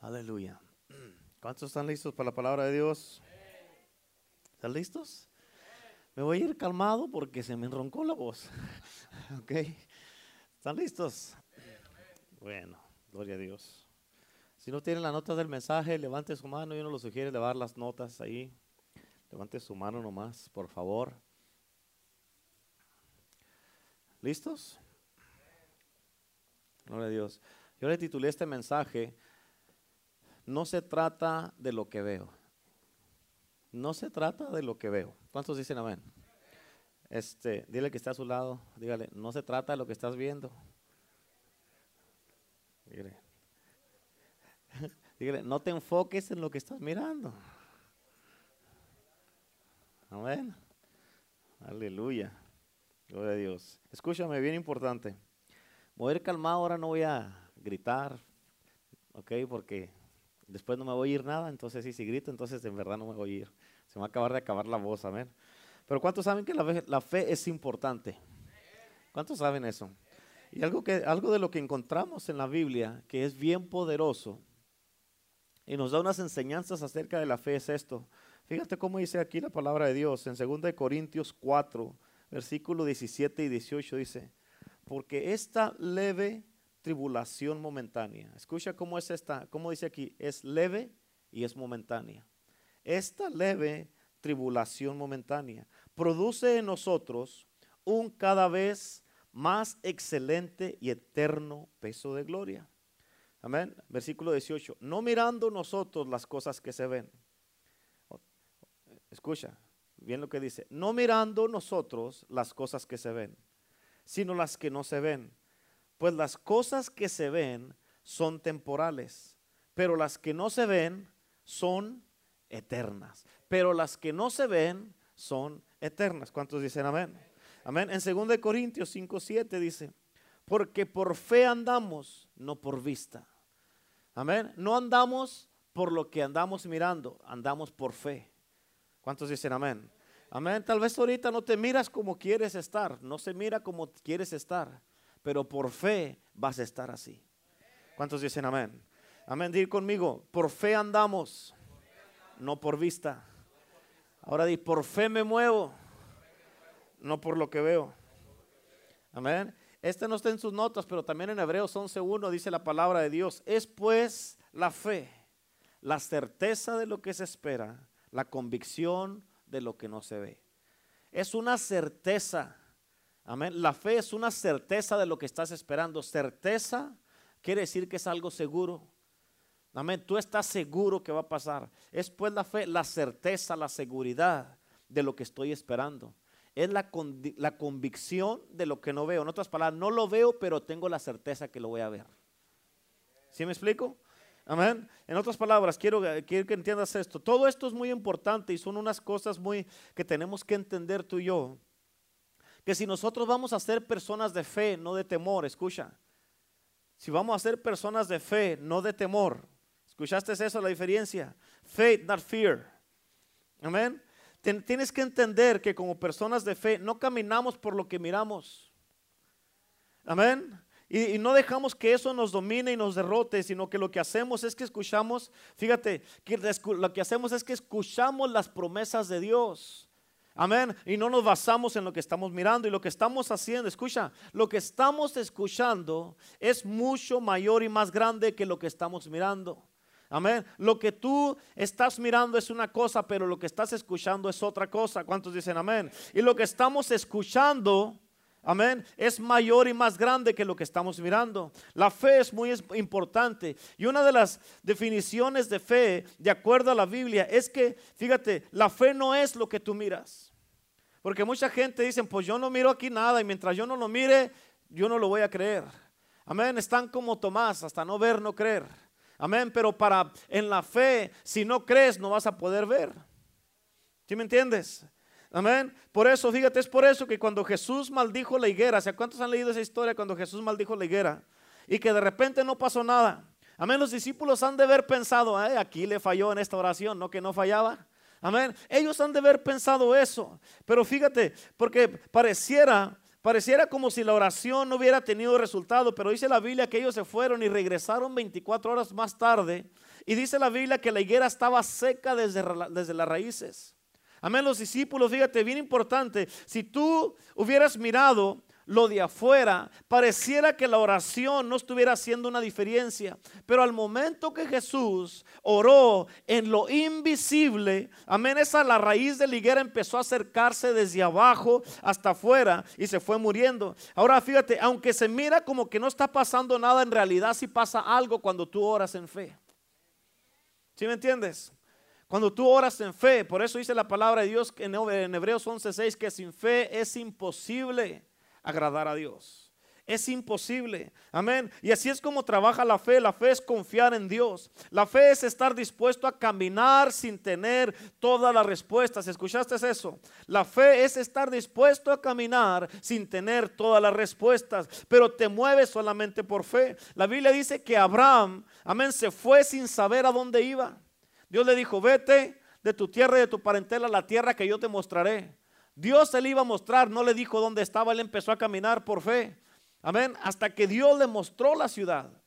Aleluya. ¿Cuántos están listos para la palabra de Dios? ¿Están listos? Me voy a ir calmado porque se me enroncó la voz. ¿Ok? ¿Están listos? Bueno, gloria a Dios. Si no tienen la nota del mensaje, levante su mano. Yo no lo sugiere llevar las notas ahí. Levante su mano nomás, por favor. ¿Listos? Gloria a Dios. Yo le titulé este mensaje, no se trata de lo que veo. No se trata de lo que veo. ¿Cuántos dicen amén? Este, dile que está a su lado, dígale, no se trata de lo que estás viendo. Dígale, dígale no te enfoques en lo que estás mirando. Amén. Aleluya. Gloria a Dios. Escúchame, bien importante. Ir calmado, ahora no voy a gritar, ¿ok? Porque después no me voy a oír nada, entonces si grito, entonces en verdad no me voy a oír. Se me va a acabar de acabar la voz, amén. Pero ¿cuántos saben que la fe, la fe es importante? ¿Cuántos saben eso? Y algo, que, algo de lo que encontramos en la Biblia que es bien poderoso y nos da unas enseñanzas acerca de la fe es esto. Fíjate cómo dice aquí la palabra de Dios en 2 Corintios 4, versículo 17 y 18 dice, porque esta leve tribulación momentánea, escucha cómo es esta, cómo dice aquí, es leve y es momentánea. Esta leve tribulación momentánea produce en nosotros un cada vez más excelente y eterno peso de gloria. Amén. Versículo 18. No mirando nosotros las cosas que se ven. Escucha, bien lo que dice. No mirando nosotros las cosas que se ven, sino las que no se ven. Pues las cosas que se ven son temporales, pero las que no se ven son eternas. Pero las que no se ven son eternas. ¿Cuántos dicen amén? Amén. En 2 Corintios 5, 7 dice, porque por fe andamos, no por vista. Amén. No andamos por lo que andamos mirando, andamos por fe. ¿Cuántos dicen amén? Amén. Tal vez ahorita no te miras como quieres estar, no se mira como quieres estar, pero por fe vas a estar así. ¿Cuántos dicen amén? Amén. Dir conmigo, por fe andamos, no por vista. Ahora di, por fe me muevo, no por lo que veo. Amén. Este no está en sus notas, pero también en Hebreos 11.1 dice la palabra de Dios. Es pues la fe, la certeza de lo que se espera, la convicción de lo que no se ve. Es una certeza. La fe es una certeza de lo que estás esperando. Certeza quiere decir que es algo seguro. Amén. Tú estás seguro que va a pasar. Es pues la fe, la certeza, la seguridad de lo que estoy esperando es la, la convicción de lo que no veo. En otras palabras, no lo veo, pero tengo la certeza que lo voy a ver. ¿Sí me explico? Amén. En otras palabras, quiero, quiero, que entiendas esto. Todo esto es muy importante y son unas cosas muy que tenemos que entender tú y yo. Que si nosotros vamos a ser personas de fe, no de temor, escucha. Si vamos a ser personas de fe, no de temor. ¿Escuchaste eso, la diferencia? Faith, not fear. Amén. Tienes que entender que como personas de fe no caminamos por lo que miramos. Amén. Y, no dejamos que eso nos domine y nos derrote, sino que lo que hacemos es que escuchamos, fíjate, que lo que hacemos es que escuchamos las promesas de Dios. Amén. Y no nos basamos en lo que estamos mirando y lo que estamos haciendo. Escucha, lo que estamos escuchando es mucho mayor y más grande que lo que estamos mirando. Amén. Lo que tú estás mirando es una cosa, pero lo que estás escuchando es otra cosa. ¿Cuántos dicen amén? Y lo que estamos escuchando, amén, es mayor y más grande que lo que estamos mirando. La fe es muy importante. Y una de las definiciones de fe, de acuerdo a la Biblia, es que, fíjate, la fe no es lo que tú miras. Porque mucha gente dice, pues yo no miro aquí nada y mientras yo no lo mire, yo no lo voy a creer. Amén. Están como Tomás, hasta no ver, no creer. Amén, pero para en la fe, si no crees, no vas a poder ver. ¿Sí me entiendes? Amén. Por eso, fíjate, es por eso que cuando Jesús maldijo la higuera, ¿se cuántos han leído esa historia cuando Jesús maldijo la higuera? Y que de repente no pasó nada. Amén, los discípulos han de haber pensado, aquí le falló en esta oración, no que no fallaba. Amén. Ellos han de haber pensado eso. Pero fíjate, porque pareciera Pareciera como si la oración no hubiera tenido resultado, pero dice la Biblia que ellos se fueron y regresaron 24 horas más tarde. Y dice la Biblia que la higuera estaba seca desde, desde las raíces. Amén, los discípulos, fíjate, bien importante, si tú hubieras mirado lo de afuera, pareciera que la oración no estuviera haciendo una diferencia. Pero al momento que Jesús oró en lo invisible, amén, esa la raíz de la higuera empezó a acercarse desde abajo hasta afuera y se fue muriendo. Ahora fíjate, aunque se mira como que no está pasando nada, en realidad sí pasa algo cuando tú oras en fe. ¿Sí me entiendes? Cuando tú oras en fe, por eso dice la palabra de Dios en Hebreos 11:6 que sin fe es imposible agradar a Dios. Es imposible. Amén. Y así es como trabaja la fe. La fe es confiar en Dios. La fe es estar dispuesto a caminar sin tener todas las respuestas. ¿Escuchaste eso? La fe es estar dispuesto a caminar sin tener todas las respuestas. Pero te mueves solamente por fe. La Biblia dice que Abraham, amén, se fue sin saber a dónde iba. Dios le dijo, vete de tu tierra y de tu parentela a la tierra que yo te mostraré. Dios se le iba a mostrar, no le dijo dónde estaba, él empezó a caminar por fe. Amén, hasta que Dios le mostró la ciudad.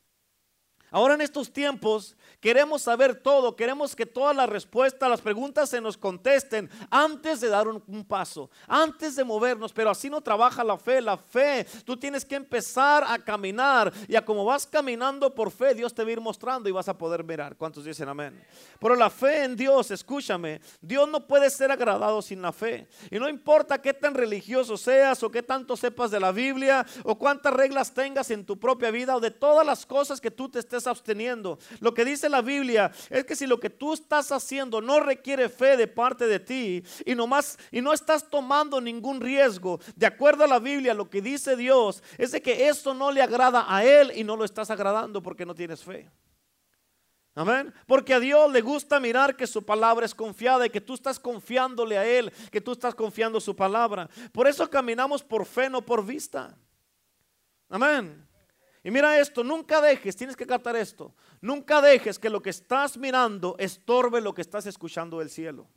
Ahora en estos tiempos queremos saber todo, queremos que todas las respuestas, las preguntas se nos contesten antes de dar un, paso, antes de movernos, pero así no trabaja la fe, la fe, tú tienes que empezar a caminar y a como vas caminando por fe, Dios te va a ir mostrando y vas a poder mirar. ¿Cuántos dicen amén? Pero la fe en Dios, escúchame, Dios no puede ser agradado sin la fe. Y no importa qué tan religioso seas o qué tanto sepas de la Biblia o cuántas reglas tengas en tu propia vida o de todas las cosas que tú te estés absteniendo. Lo que dice la Biblia es que si lo que tú estás haciendo no requiere fe de parte de ti y más y no estás tomando ningún riesgo, de acuerdo a la Biblia, lo que dice Dios es de que esto no le agrada a él y no lo estás agradando porque no tienes fe. Amén. Porque a Dios le gusta mirar que su palabra es confiada y que tú estás confiándole a Él, que tú estás confiando su palabra. Por eso caminamos por fe, no por vista. Amén. Y mira esto, nunca dejes, tienes que captar esto, nunca dejes que lo que estás mirando estorbe lo que estás escuchando del cielo.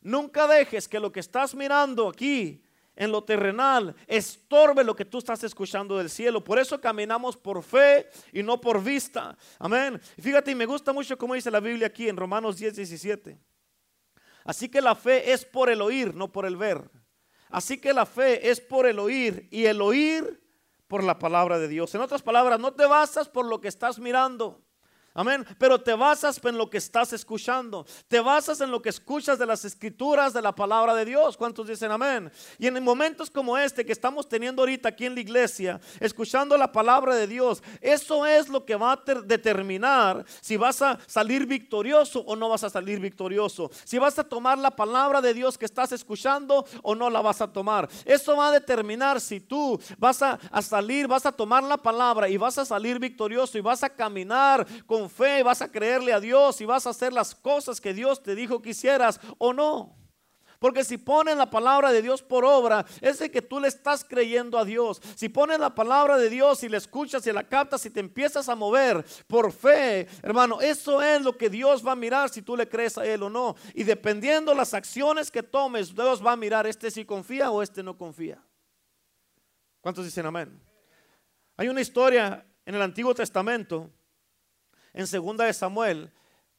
Nunca dejes que lo que estás mirando aquí en lo terrenal estorbe lo que tú estás escuchando del cielo. Por eso caminamos por fe y no por vista. Amén. fíjate, y me gusta mucho como dice la Biblia aquí en Romanos 10, 17. Así que la fe es por el oír, no por el ver. Así que la fe es por el oír y el oír por la palabra de Dios. En otras palabras, no te basas por lo que estás mirando. Amén. Pero te basas en lo que estás escuchando. Te basas en lo que escuchas de las escrituras de la palabra de Dios. ¿Cuántos dicen amén? Y en momentos como este que estamos teniendo ahorita aquí en la iglesia, escuchando la palabra de Dios, eso es lo que va a determinar si vas a salir victorioso o no vas a salir victorioso. Si vas a tomar la palabra de Dios que estás escuchando o no la vas a tomar. Eso va a determinar si tú vas a, a salir, vas a tomar la palabra y vas a salir victorioso y vas a caminar con fe, vas a creerle a Dios y vas a hacer las cosas que Dios te dijo que hicieras o no. Porque si ponen la palabra de Dios por obra, es de que tú le estás creyendo a Dios. Si pones la palabra de Dios y la escuchas y la captas y te empiezas a mover por fe, hermano, eso es lo que Dios va a mirar si tú le crees a Él o no. Y dependiendo las acciones que tomes, Dios va a mirar este si confía o este no confía. ¿Cuántos dicen amén? Hay una historia en el Antiguo Testamento en segunda de Samuel.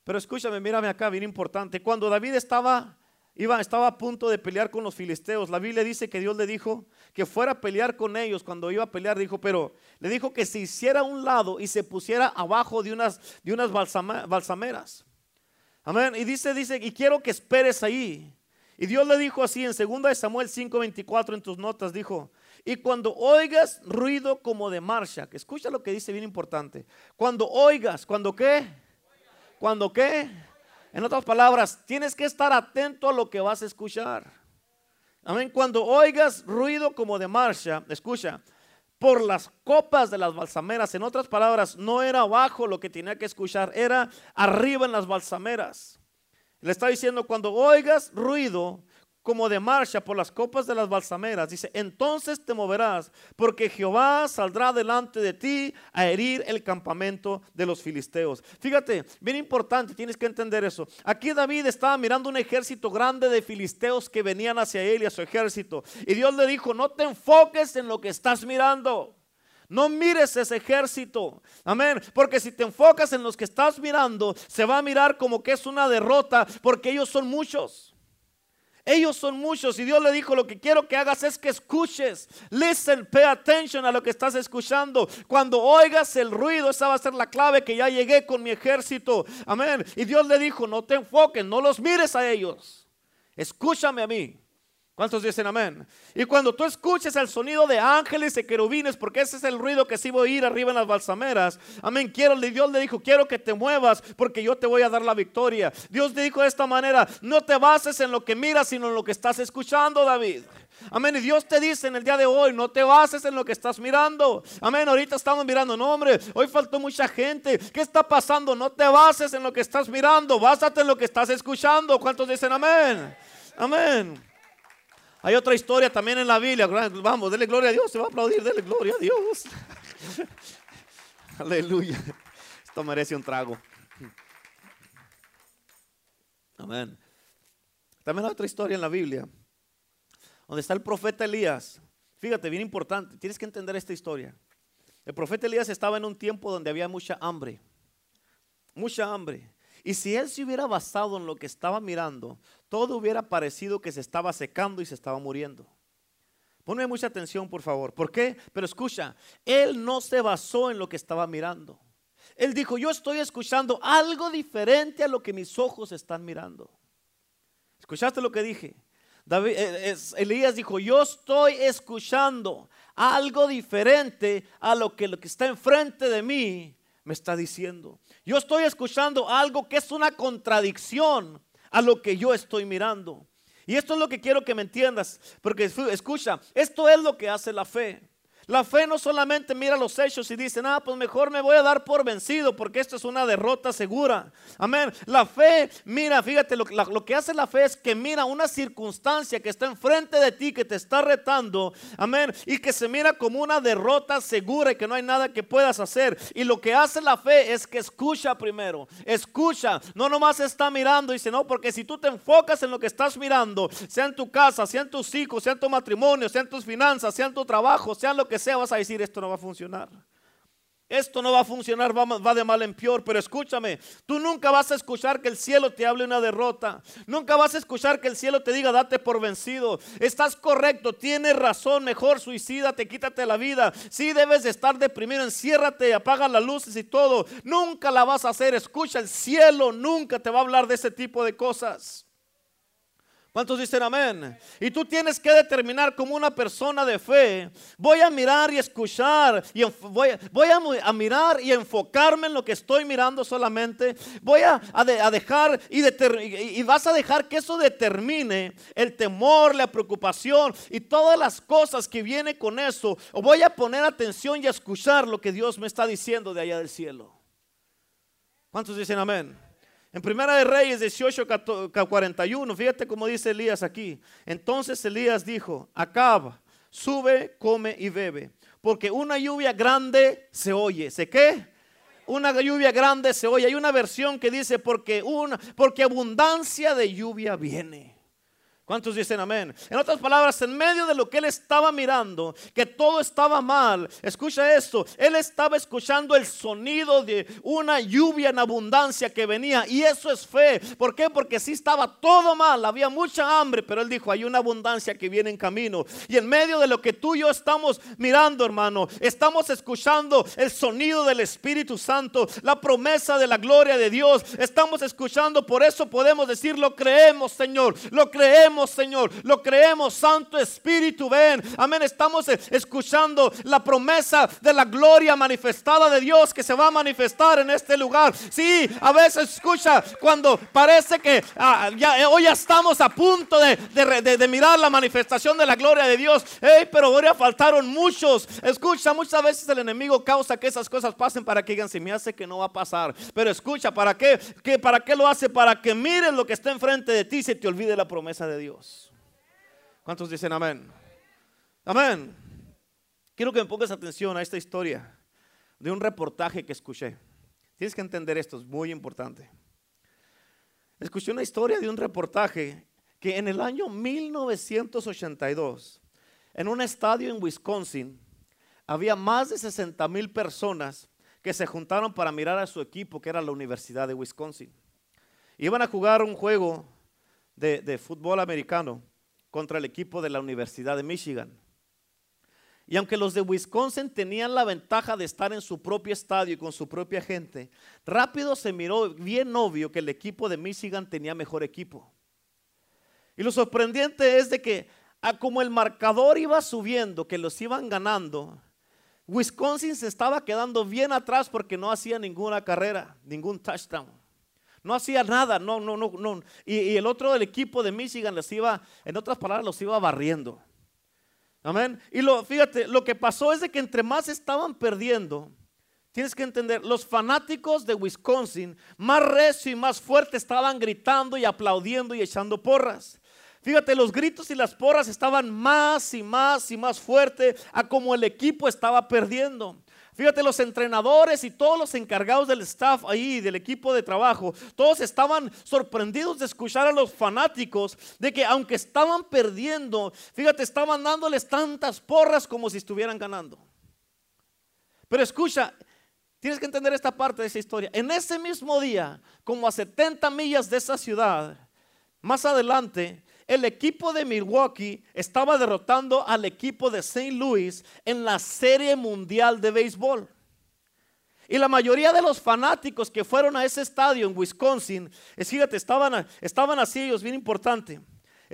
Pero escúchame, mírame acá, bien importante. Cuando David estaba, iba, estaba a punto de pelear con los filisteos, la Biblia dice que Dios le dijo que fuera a pelear con ellos. Cuando iba a pelear, dijo, pero le dijo que se hiciera a un lado y se pusiera abajo de unas, de unas balsameras. Amén. Y dice, dice, y quiero que esperes ahí. Y Dios le dijo así en segunda de Samuel 5:24 en tus notas, dijo, y cuando oigas ruido como de marcha, que escucha lo que dice bien importante. Cuando oigas, ¿cuando qué? ¿Cuando qué? En otras palabras, tienes que estar atento a lo que vas a escuchar. Amén. Cuando oigas ruido como de marcha, escucha, por las copas de las balsameras. En otras palabras, no era abajo lo que tenía que escuchar, era arriba en las balsameras. Le está diciendo, cuando oigas ruido como de marcha por las copas de las balsameras. Dice, entonces te moverás, porque Jehová saldrá delante de ti a herir el campamento de los filisteos. Fíjate, bien importante, tienes que entender eso. Aquí David estaba mirando un ejército grande de filisteos que venían hacia él y a su ejército. Y Dios le dijo, no te enfoques en lo que estás mirando. No mires ese ejército. Amén. Porque si te enfocas en los que estás mirando, se va a mirar como que es una derrota, porque ellos son muchos. Ellos son muchos y Dios le dijo, lo que quiero que hagas es que escuches. Listen, pay attention a lo que estás escuchando. Cuando oigas el ruido, esa va a ser la clave que ya llegué con mi ejército. Amén. Y Dios le dijo, no te enfoques, no los mires a ellos. Escúchame a mí. ¿Cuántos dicen amén? Y cuando tú escuches el sonido de ángeles y querubines, porque ese es el ruido que sí voy a ir arriba en las balsameras. Amén. Quiero, Dios le dijo, quiero que te muevas porque yo te voy a dar la victoria. Dios le dijo de esta manera, no te bases en lo que miras, sino en lo que estás escuchando, David. Amén. Y Dios te dice en el día de hoy, no te bases en lo que estás mirando. Amén. Ahorita estamos mirando, no hombre, hoy faltó mucha gente. ¿Qué está pasando? No te bases en lo que estás mirando, básate en lo que estás escuchando. ¿Cuántos dicen amén? Amén. Hay otra historia también en la Biblia. Vamos, dele gloria a Dios. Se va a aplaudir, dele gloria a Dios. Aleluya. Esto merece un trago. Amén. También hay otra historia en la Biblia. Donde está el profeta Elías. Fíjate, bien importante. Tienes que entender esta historia. El profeta Elías estaba en un tiempo donde había mucha hambre. Mucha hambre. Y si él se hubiera basado en lo que estaba mirando, todo hubiera parecido que se estaba secando y se estaba muriendo. Ponme mucha atención, por favor. ¿Por qué? Pero escucha, él no se basó en lo que estaba mirando. Él dijo, yo estoy escuchando algo diferente a lo que mis ojos están mirando. ¿Escuchaste lo que dije? David, eh, Elías dijo, yo estoy escuchando algo diferente a lo que lo que está enfrente de mí me está diciendo. Yo estoy escuchando algo que es una contradicción a lo que yo estoy mirando. Y esto es lo que quiero que me entiendas, porque escucha, esto es lo que hace la fe. La fe no solamente mira los hechos y dice, ah, pues mejor me voy a dar por vencido porque esto es una derrota segura. Amén. La fe, mira, fíjate, lo, que hace la fe es que mira una circunstancia que está enfrente de ti, que te está retando. Amén. Y que se mira como una derrota segura y que no hay nada que puedas hacer. Y lo que hace la fe es que escucha primero. Escucha. No nomás está mirando dice, no, porque si tú te enfocas en lo que estás mirando, sea en tu casa, sea en tus hijos, sea en tu matrimonio, sea en tus finanzas, sea en tu trabajo, sea en lo que sea, vas a decir, esto no va a funcionar. Esto no va a funcionar, va, de mal en peor, pero escúchame, tú nunca vas a escuchar que el cielo te hable una derrota, nunca vas a escuchar que el cielo te diga date por vencido. Estás correcto, tienes razón, mejor suicídate, quítate la vida. Si debes de estar deprimido, enciérrate, apaga las luces y todo. Nunca la vas a hacer, escucha, el cielo nunca te va a hablar de ese tipo de cosas. ¿Cuántos dicen amén? Y tú tienes que determinar como una persona de fe, voy a mirar y escuchar, y voy, a, mirar y enfocarme en lo que estoy mirando solamente, voy a, dejar y, vas a dejar que eso determine el temor, la preocupación y todas las cosas que vienen con eso, o voy a poner atención y a escuchar lo que Dios me está diciendo de allá del cielo. ¿Cuántos dicen amén? En Primera de Reyes 18, 41, fíjate cómo dice Elías aquí. Entonces Elías dijo, Acab, sube, come y bebe, porque una lluvia grande se oye. ¿Se qué? Una lluvia grande se oye. Hay una versión que dice, porque, una, porque abundancia de lluvia viene. ¿Cuántos dicen amén? En otras palabras, en medio de lo que él estaba mirando, que todo estaba mal, escucha esto, él estaba escuchando el sonido de una lluvia en abundancia que venía y eso es fe. ¿Por qué? Porque sí estaba todo mal, había mucha hambre, pero él dijo, hay una abundancia que viene en camino. Y en medio de lo que tú y yo estamos mirando, hermano, estamos escuchando el sonido del Espíritu Santo, la promesa de la gloria de Dios. Estamos escuchando, por eso podemos decir, lo creemos, Señor, lo creemos Señor. Lo creemos, Santo Espíritu, ven. Amén. Estamos escuchando la promesa de la gloria manifestada de Dios que se va a manifestar en este lugar. Sí, a veces escucha cuando parece que ah, ya, eh, hoy ya estamos a punto de, mirar la manifestación de la gloria de Dios. Hey, pero ahora faltaron muchos. Escucha, muchas veces el enemigo causa que esas cosas pasen para que digan, si me hace que no va a pasar. Pero escucha, ¿para qué? ¿Para qué lo hace? Para que miren lo que está enfrente de ti y se te olvide la promesa de Dios. ¿Cuántos dicen amén? Amén. Quiero que me pongas atención a esta historia de un reportaje que escuché. Tienes que entender esto, es muy importante. Escuché una historia de un reportaje que en el año 1982, en un estadio en Wisconsin, había más de 60 mil personas que se juntaron para mirar a su equipo, que era la Universidad de Wisconsin. Iban a jugar un juego de, fútbol americano contra el equipo de la Universidad de Michigan. Y aunque los de Wisconsin tenían la ventaja de estar en su propio estadio y con su propia gente, rápido se miró bien obvio que el equipo de Michigan tenía mejor equipo. Y lo sorprendente es de que como el marcador iba subiendo, que los iban ganando, Wisconsin se estaba quedando bien atrás porque no hacía ninguna carrera, ningún touchdown. No hacía nada, no, no, no, no. Y, y el otro del equipo de Michigan les iba, en otras palabras, los iba barriendo. Amén. Y lo, fíjate, lo que pasó es de que entre más estaban perdiendo, tienes que entender, los fanáticos de Wisconsin más recio y más fuerte estaban gritando y aplaudiendo y echando porras. Fíjate, los gritos y las porras estaban más y más y más fuerte a como el equipo estaba perdiendo. Fíjate, los entrenadores y todos los encargados del staff ahí, del equipo de trabajo, todos estaban sorprendidos de escuchar a los fanáticos de que aunque estaban perdiendo, fíjate, estaban dándoles tantas porras como si estuvieran ganando. Pero escucha, tienes que entender esta parte de esa historia. En ese mismo día, como a 70 millas de esa ciudad, más adelante, el equipo de Milwaukee estaba derrotando al equipo de St. Louis en la Serie Mundial de Béisbol. Y la mayoría de los fanáticos que fueron a ese estadio en Wisconsin, fíjate, estaban, estaban así ellos, bien importante.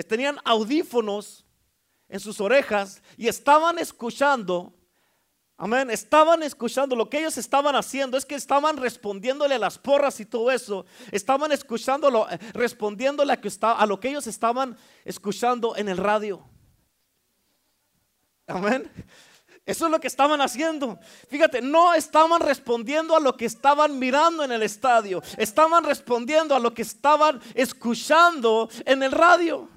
Tenían audífonos en sus orejas y estaban escuchando Amén. Estaban escuchando lo que ellos estaban haciendo. Es que estaban respondiéndole a las porras y todo eso. Estaban escuchándolo, eh, respondiéndole a, que a lo que ellos estaban escuchando en el radio. Amén. Eso es lo que estaban haciendo. Fíjate, no estaban respondiendo a lo que estaban mirando en el estadio. Estaban respondiendo a lo que estaban escuchando en el radio.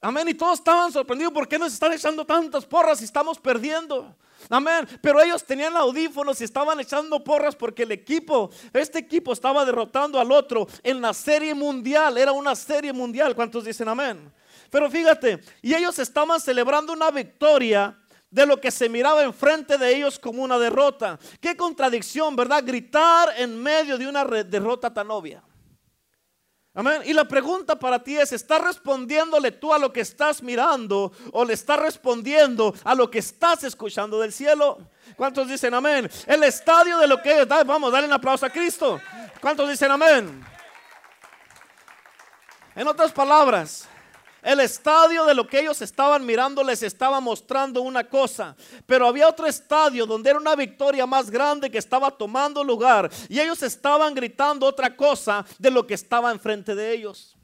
Amén. Y todos estaban sorprendidos. ¿Por qué nos están echando tantas porras y estamos perdiendo? Amén. Pero ellos tenían audífonos y estaban echando porras porque el equipo, este equipo estaba derrotando al otro en la serie mundial. Era una serie mundial. ¿Cuántos dicen amén? Pero fíjate, y ellos estaban celebrando una victoria de lo que se miraba enfrente de ellos como una derrota. Qué contradicción, ¿verdad? Gritar en medio de una derrota tan obvia. Amén. Y la pregunta para ti es, ¿estás respondiéndole tú a lo que estás mirando o le estás respondiendo a lo que estás escuchando del cielo? ¿Cuántos dicen amén? El estadio de lo que es, vamos, dale un aplauso a Cristo. ¿Cuántos dicen amén? En otras palabras, el estadio de lo que ellos estaban mirando les estaba mostrando una cosa, pero había otro estadio donde era una victoria más grande que estaba tomando lugar y ellos estaban gritando otra cosa de lo que estaba enfrente de ellos.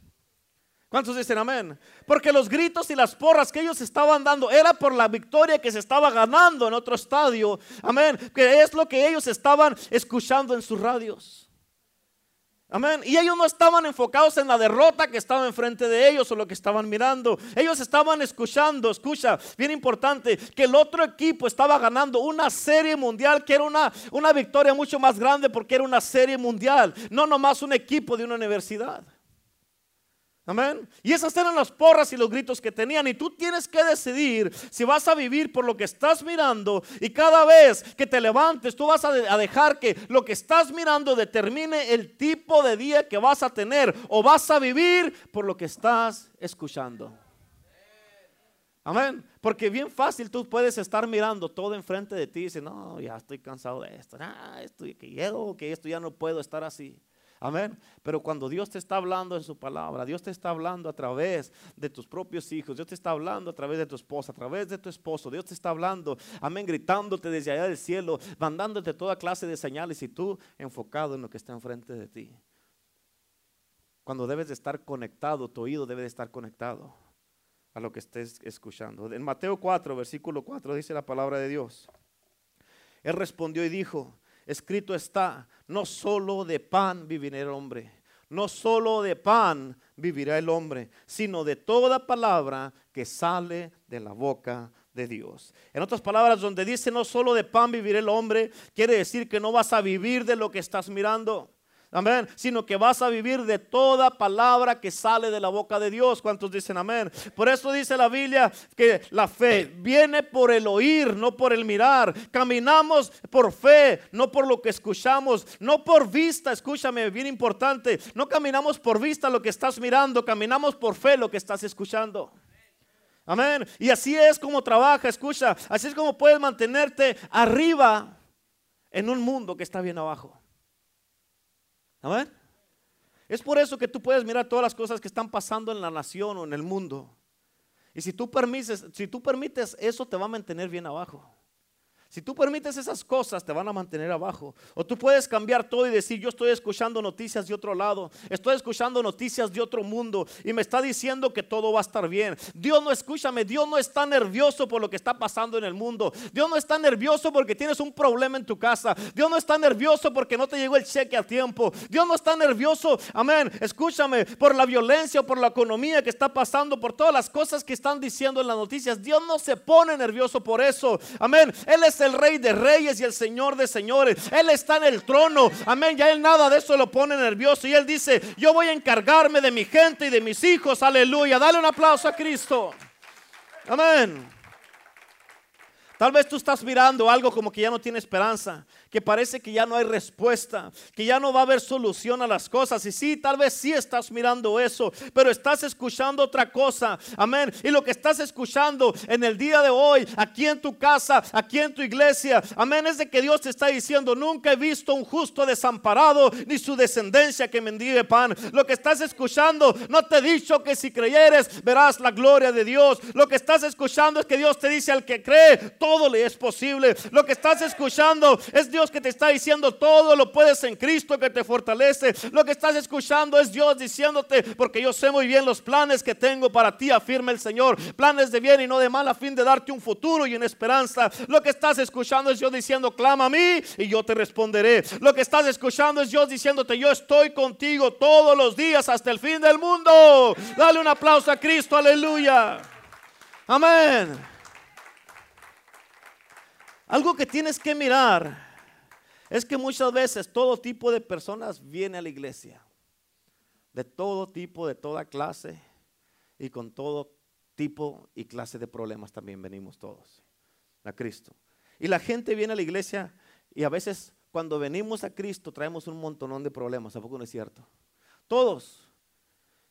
¿Cuántos dicen amén? Porque los gritos y las porras que ellos estaban dando era por la victoria que se estaba ganando en otro estadio. Amén. Que es lo que ellos estaban escuchando en sus radios. Amén. Y ellos no estaban enfocados en la derrota que estaba enfrente de ellos o lo que estaban mirando. Ellos estaban escuchando, escucha, bien importante, que el otro equipo estaba ganando una serie mundial que era una, una victoria mucho más grande porque era una serie mundial, no nomás un equipo de una universidad. Amén. Y esas eran las porras y los gritos que tenían. Y tú tienes que decidir si vas a vivir por lo que estás mirando. Y cada vez que te levantes, tú vas a, dejar que lo que estás mirando determine el tipo de día que vas a tener. O vas a vivir por lo que estás escuchando. Amén. Porque bien fácil tú puedes estar mirando todo enfrente de ti y decir, no, ya estoy cansado de esto. Ah, esto que llego, que esto ya no puedo estar así. Amén. Pero cuando Dios te está hablando en su palabra, Dios te está hablando a través de tus propios hijos, Dios te está hablando a través de tu esposa, a través de tu esposo, Dios te está hablando, amén, gritándote desde allá del cielo, mandándote toda clase de señales y tú enfocado en lo que está enfrente de ti. Cuando debes de estar conectado, tu oído debe de estar conectado a lo que estés escuchando. En Mateo 4, versículo 4 dice la palabra de Dios. Él respondió y dijo, escrito está, no solo de pan vivirá el hombre, no solo de pan vivirá el hombre, sino de toda palabra que sale de la boca de Dios. En otras palabras, donde dice no solo de pan vivirá el hombre, quiere decir que no vas a vivir de lo que estás mirando. Amén. Sino que vas a vivir de toda palabra que sale de la boca de Dios. ¿Cuántos dicen amén? Por eso dice la Biblia que la fe viene por el oír, no por el mirar. Caminamos por fe, no por lo que escuchamos, no por vista. Escúchame, bien importante. No caminamos por vista lo que estás mirando, caminamos por fe lo que estás escuchando. Amén. Y así es como trabaja, escucha. Así es como puedes mantenerte arriba en un mundo que está bien abajo. Amén. Es por eso que tú puedes mirar todas las cosas que están pasando en la nación o en el mundo. Y si tú permites, si tú permites, eso te va a mantener bien abajo. Si tú permites esas cosas, te van a mantener abajo. O tú puedes cambiar todo y decir, yo estoy escuchando noticias de otro lado, estoy escuchando noticias de otro mundo y me está diciendo que todo va a estar bien. Dios no, escúchame, Dios no está nervioso por lo que está pasando en el mundo. Dios no está nervioso porque tienes un problema en tu casa. Dios no está nervioso porque no te llegó el cheque a tiempo. Dios no está nervioso, amén, escúchame, por la violencia por la economía que está pasando, por todas las cosas que están diciendo en las noticias. Dios no se pone nervioso por eso. Amén. Él es el rey de reyes y el señor de señores. Él está en el trono. Amén. Ya él nada de eso lo pone nervioso. Y él dice, yo voy a encargarme de mi gente y de mis hijos. Aleluya. Dale un aplauso a Cristo. Amén. Tal vez tú estás mirando algo como que ya no tiene esperanza que parece que ya no hay respuesta, que ya no va a haber solución a las cosas. Y sí, tal vez sí estás mirando eso, pero estás escuchando otra cosa. Amén. Y lo que estás escuchando en el día de hoy, aquí en tu casa, aquí en tu iglesia, amén, es de que Dios te está diciendo, nunca he visto un justo desamparado, ni su descendencia que mendigue pan. Lo que estás escuchando, no te he dicho que si creyeres, verás la gloria de Dios. Lo que estás escuchando es que Dios te dice al que cree, todo le es posible. Lo que estás escuchando es Dios que te está diciendo todo lo puedes en Cristo que te fortalece. Lo que estás escuchando es Dios diciéndote, porque yo sé muy bien los planes que tengo para ti, afirma el Señor. Planes de bien y no de mal a fin de darte un futuro y una esperanza. Lo que estás escuchando es Dios diciendo, clama a mí y yo te responderé. Lo que estás escuchando es Dios diciéndote, yo estoy contigo todos los días hasta el fin del mundo. Dale un aplauso a Cristo, aleluya. Amén. Algo que tienes que mirar es que muchas veces todo tipo de personas viene a la iglesia. De todo tipo, de toda clase y con todo tipo y clase de problemas también venimos todos a Cristo. Y la gente viene a la iglesia y a veces cuando venimos a Cristo traemos un montonón de problemas, ¿a poco no es cierto? Todos.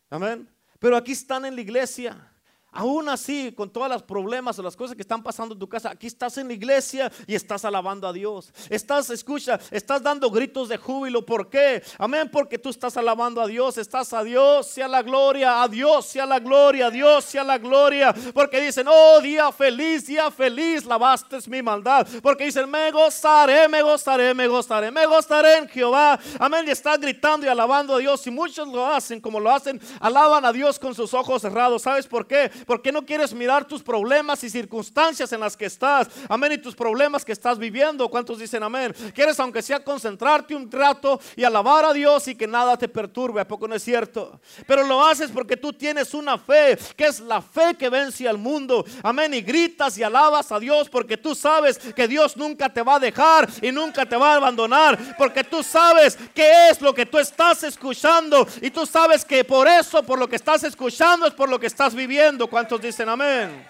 Amén. Pero aquí están en la iglesia Aún así, con todos los problemas o las cosas que están pasando en tu casa, aquí estás en la iglesia y estás alabando a Dios. Estás, escucha, estás dando gritos de júbilo. ¿Por qué? Amén, porque tú estás alabando a Dios. Estás a Dios, sea la gloria, a Dios sea la gloria, a Dios sea la gloria. Porque dicen, oh, día feliz, día feliz, lavaste mi maldad. Porque dicen, me gozaré, me gozaré, me gozaré, me gozaré en Jehová. Amén, y estás gritando y alabando a Dios. Y muchos lo hacen como lo hacen, alaban a Dios con sus ojos cerrados. ¿Sabes por qué? ¿Por qué no quieres mirar tus problemas y circunstancias en las que estás? Amén. Y tus problemas que estás viviendo. ¿Cuántos dicen amén? Quieres aunque sea concentrarte un rato y alabar a Dios y que nada te perturbe. ¿A poco no es cierto? Pero lo haces porque tú tienes una fe, que es la fe que vence al mundo. Amén. Y gritas y alabas a Dios porque tú sabes que Dios nunca te va a dejar y nunca te va a abandonar. Porque tú sabes qué es lo que tú estás escuchando. Y tú sabes que por eso, por lo que estás escuchando, es por lo que estás viviendo. ¿Cuántos dicen amén?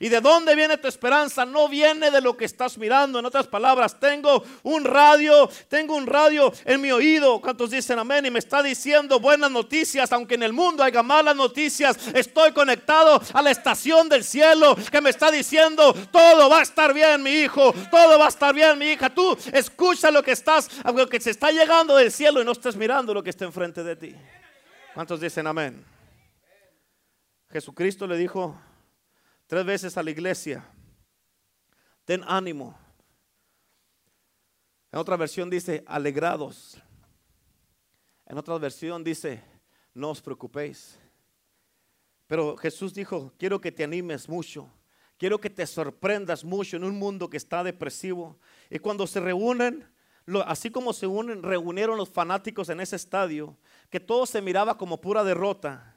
¿Y de dónde viene tu esperanza? No viene de lo que estás mirando. En otras palabras, tengo un radio, tengo un radio en mi oído. ¿Cuántos dicen amén? Y me está diciendo buenas noticias, aunque en el mundo haya malas noticias. Estoy conectado a la estación del cielo que me está diciendo todo va a estar bien, mi hijo. Todo va a estar bien, mi hija. Tú escucha lo que estás, lo que se está llegando del cielo y no estés mirando lo que está enfrente de ti. ¿Cuántos dicen amén? Jesucristo le dijo tres veces a la iglesia, ten ánimo. En otra versión dice, alegrados. En otra versión dice, no os preocupéis. Pero Jesús dijo, quiero que te animes mucho. Quiero que te sorprendas mucho en un mundo que está depresivo. Y cuando se reúnen, así como se reunieron los fanáticos en ese estadio, que todo se miraba como pura derrota,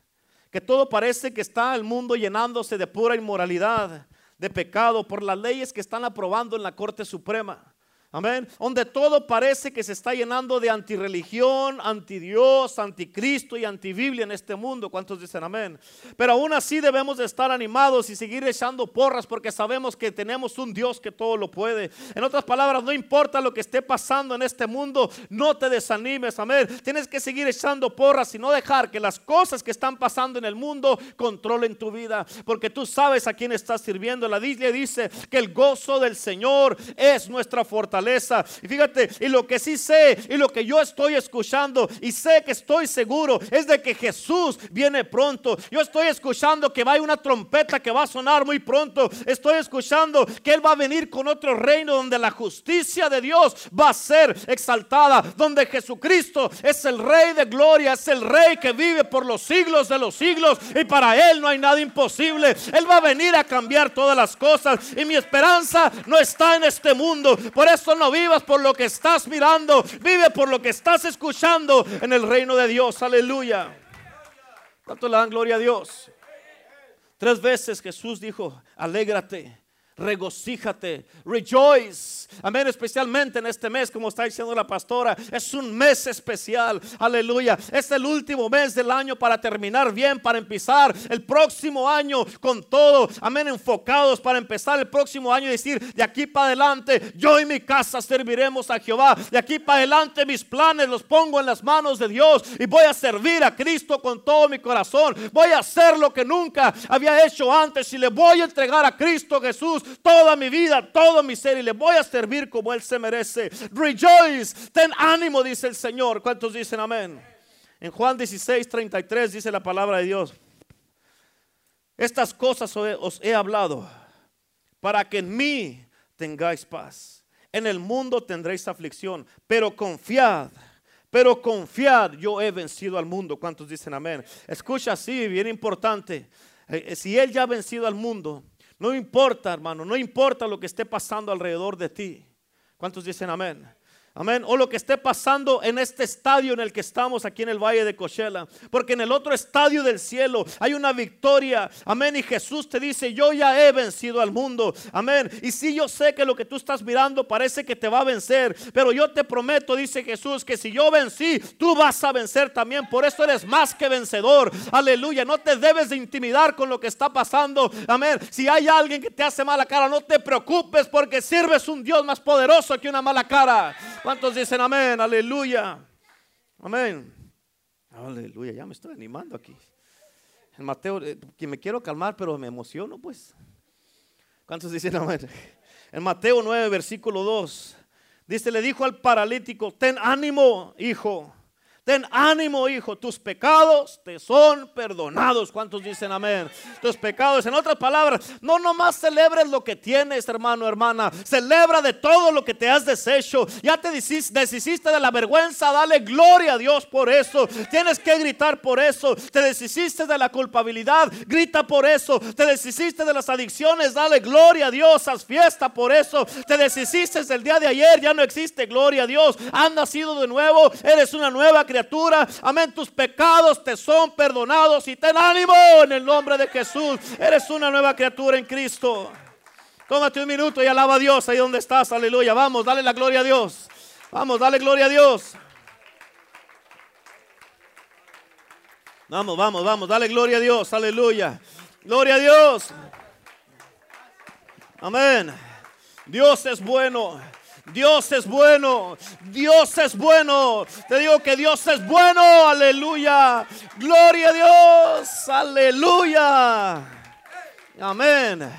que todo parece que está el mundo llenándose de pura inmoralidad, de pecado, por las leyes que están aprobando en la Corte Suprema. Amén. Donde todo parece que se está llenando de antirreligión, antidios, anticristo y antibiblia en este mundo. ¿Cuántos dicen amén? Pero aún así debemos de estar animados y seguir echando porras porque sabemos que tenemos un Dios que todo lo puede. En otras palabras, no importa lo que esté pasando en este mundo, no te desanimes. Amén. Tienes que seguir echando porras y no dejar que las cosas que están pasando en el mundo controlen tu vida. Porque tú sabes a quién estás sirviendo. La Biblia dice que el gozo del Señor es nuestra fortaleza y fíjate, y lo que sí sé, y lo que yo estoy escuchando, y sé que estoy seguro, es de que Jesús viene pronto. Yo estoy escuchando que va a una trompeta que va a sonar muy pronto. Estoy escuchando que Él va a venir con otro reino donde la justicia de Dios va a ser exaltada, donde Jesucristo es el Rey de gloria, es el Rey que vive por los siglos de los siglos, y para Él no hay nada imposible. Él va a venir a cambiar todas las cosas, y mi esperanza no está en este mundo. Por eso no vivas por lo que estás mirando, vive por lo que estás escuchando en el reino de Dios. Aleluya. Tanto le dan gloria a Dios. Tres veces Jesús dijo, alégrate regocíjate, rejoice. Amén, especialmente en este mes, como está diciendo la pastora, es un mes especial. Aleluya. Es el último mes del año para terminar bien, para empezar el próximo año con todo. Amén, enfocados para empezar el próximo año y decir, de aquí para adelante, yo y mi casa serviremos a Jehová. De aquí para adelante mis planes los pongo en las manos de Dios y voy a servir a Cristo con todo mi corazón. Voy a hacer lo que nunca había hecho antes y le voy a entregar a Cristo Jesús toda mi vida, todo mi ser y le voy a servir como Él se merece. Rejoice, ten ánimo, dice el Señor. ¿Cuántos dicen amén? En Juan 16, 33 dice la palabra de Dios. Estas cosas os he hablado para que en mí tengáis paz. En el mundo tendréis aflicción, pero confiad. Pero confiad, yo he vencido al mundo. ¿Cuántos dicen amén? Escucha así, bien importante. Eh, eh, si Él ya ha vencido al mundo, no importa, hermano, no importa lo que esté pasando alrededor de ti. ¿Cuántos dicen amén? Amén. O lo que esté pasando en este estadio en el que estamos aquí en el Valle de Cochela. Porque en el otro estadio del cielo hay una victoria. Amén. Y Jesús te dice, yo ya he vencido al mundo. Amén. Y si yo sé que lo que tú estás mirando parece que te va a vencer. Pero yo te prometo, dice Jesús, que si yo vencí, tú vas a vencer también. Por eso eres más que vencedor. Aleluya. No te debes de intimidar con lo que está pasando. Amén. Si hay alguien que te hace mala cara, no te preocupes porque sirves un Dios más poderoso que una mala cara. ¿Cuántos dicen amén? Aleluya. Amén. Aleluya, ya me estoy animando aquí. En Mateo, eh, que me quiero calmar, pero me emociono, pues. ¿Cuántos dicen amén? En Mateo 9, versículo 2, dice, le dijo al paralítico, ten ánimo, hijo Ten ánimo, hijo, tus pecados te son perdonados. ¿Cuántos dicen amén? Tus pecados, en otras palabras, no nomás celebres lo que tienes, hermano, hermana. Celebra de todo lo que te has deshecho. Ya te deshiciste de la vergüenza, dale gloria a Dios por eso. Tienes que gritar por eso. Te deshiciste de la culpabilidad, grita por eso. Te deshiciste de las adicciones, dale gloria a Dios. Haz fiesta por eso. Te deshiciste del día de ayer, ya no existe gloria a Dios. Has nacido de nuevo, eres una nueva criatura Amén, tus pecados te son perdonados y ten ánimo en el nombre de Jesús. Eres una nueva criatura en Cristo. Tómate un minuto y alaba a Dios ahí donde estás. Aleluya. Vamos, dale la gloria a Dios. Vamos, dale gloria a Dios. Vamos, vamos, vamos, dale gloria a Dios. Aleluya. Gloria a Dios. Amén. Dios es bueno. Dios es bueno, Dios es bueno. Te digo que Dios es bueno, aleluya. Gloria a Dios, aleluya. Amén.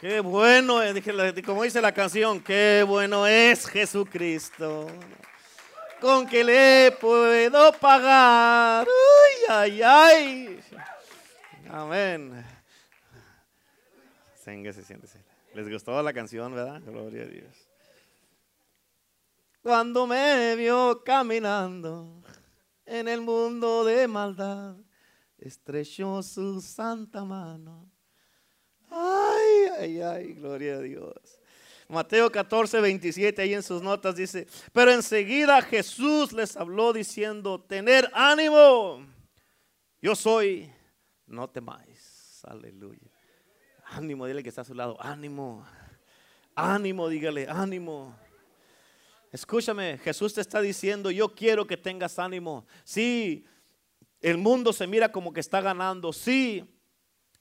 Qué bueno, eh, como dice la canción, qué bueno es Jesucristo. Con que le puedo pagar. Ay, ay, ay. Amén. Les gustó la canción, ¿verdad? Gloria a Dios cuando me vio caminando en el mundo de maldad, estrechó su santa mano. Ay, ay, ay, gloria a Dios. Mateo 14, 27, ahí en sus notas dice, pero enseguida Jesús les habló diciendo, tener ánimo, yo soy, no temáis. Aleluya. Ánimo, dile que está a su lado, ánimo, ánimo, dígale, ánimo. Escúchame, Jesús te está diciendo, yo quiero que tengas ánimo. Sí, el mundo se mira como que está ganando. Sí,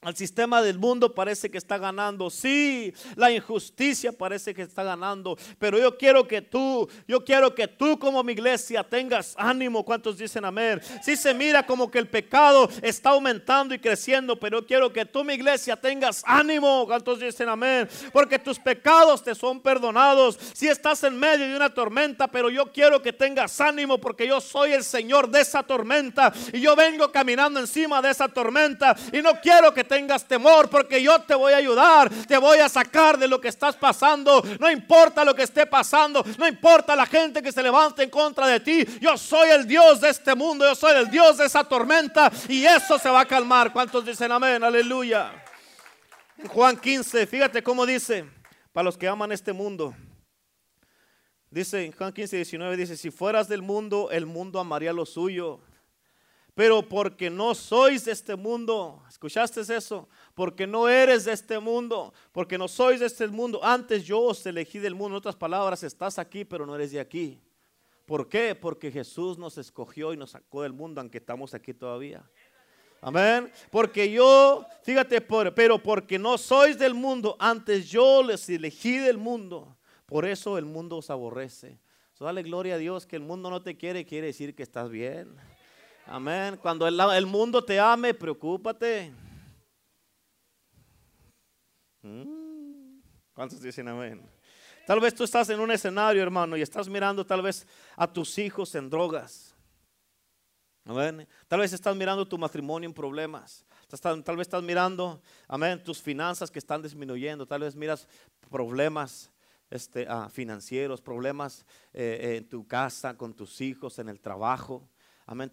el sistema del mundo parece que está ganando. Sí, la injusticia parece que está ganando. Pero yo quiero que tú, yo quiero que tú como mi iglesia tengas ánimo. ¿Cuántos dicen amén? Sí se mira como que el pecado está aumentando y creciendo. Pero yo quiero que tú mi iglesia tengas ánimo. ¿Cuántos dicen amén? Porque tus pecados te son perdonados. Si estás en medio de una tormenta, pero yo quiero que tengas ánimo porque yo soy el Señor de esa tormenta. Y yo vengo caminando encima de esa tormenta. Y no quiero que tengas temor porque yo te voy a ayudar, te voy a sacar de lo que estás pasando. No importa lo que esté pasando, no importa la gente que se levante en contra de ti. Yo soy el Dios de este mundo, yo soy el Dios de esa tormenta y eso se va a calmar. ¿Cuántos dicen amén? Aleluya. Juan 15, fíjate cómo dice, para los que aman este mundo. Dice Juan 15, 19, dice, si fueras del mundo, el mundo amaría lo suyo pero porque no sois de este mundo, ¿escuchaste eso? Porque no eres de este mundo, porque no sois de este mundo. Antes yo os elegí del mundo, en otras palabras, estás aquí, pero no eres de aquí. ¿Por qué? Porque Jesús nos escogió y nos sacó del mundo, aunque estamos aquí todavía. Amén. Porque yo, fíjate, pero porque no sois del mundo, antes yo les elegí del mundo. Por eso el mundo os aborrece. dale gloria a Dios que el mundo no te quiere, quiere decir que estás bien. Amén. Cuando el, mundo te ame, preocúpate. Mm. ¿Cuántos dicen amén? Tal vez tú estás en un escenario, hermano, y estás mirando tal vez a tus hijos en drogas. Amén. Tal vez estás mirando tu matrimonio en problemas. Tal vez estás mirando, amén, tus finanzas que están disminuyendo. Tal vez miras problemas este, ah, financieros, problemas eh, en tu casa, con tus hijos, en el trabajo.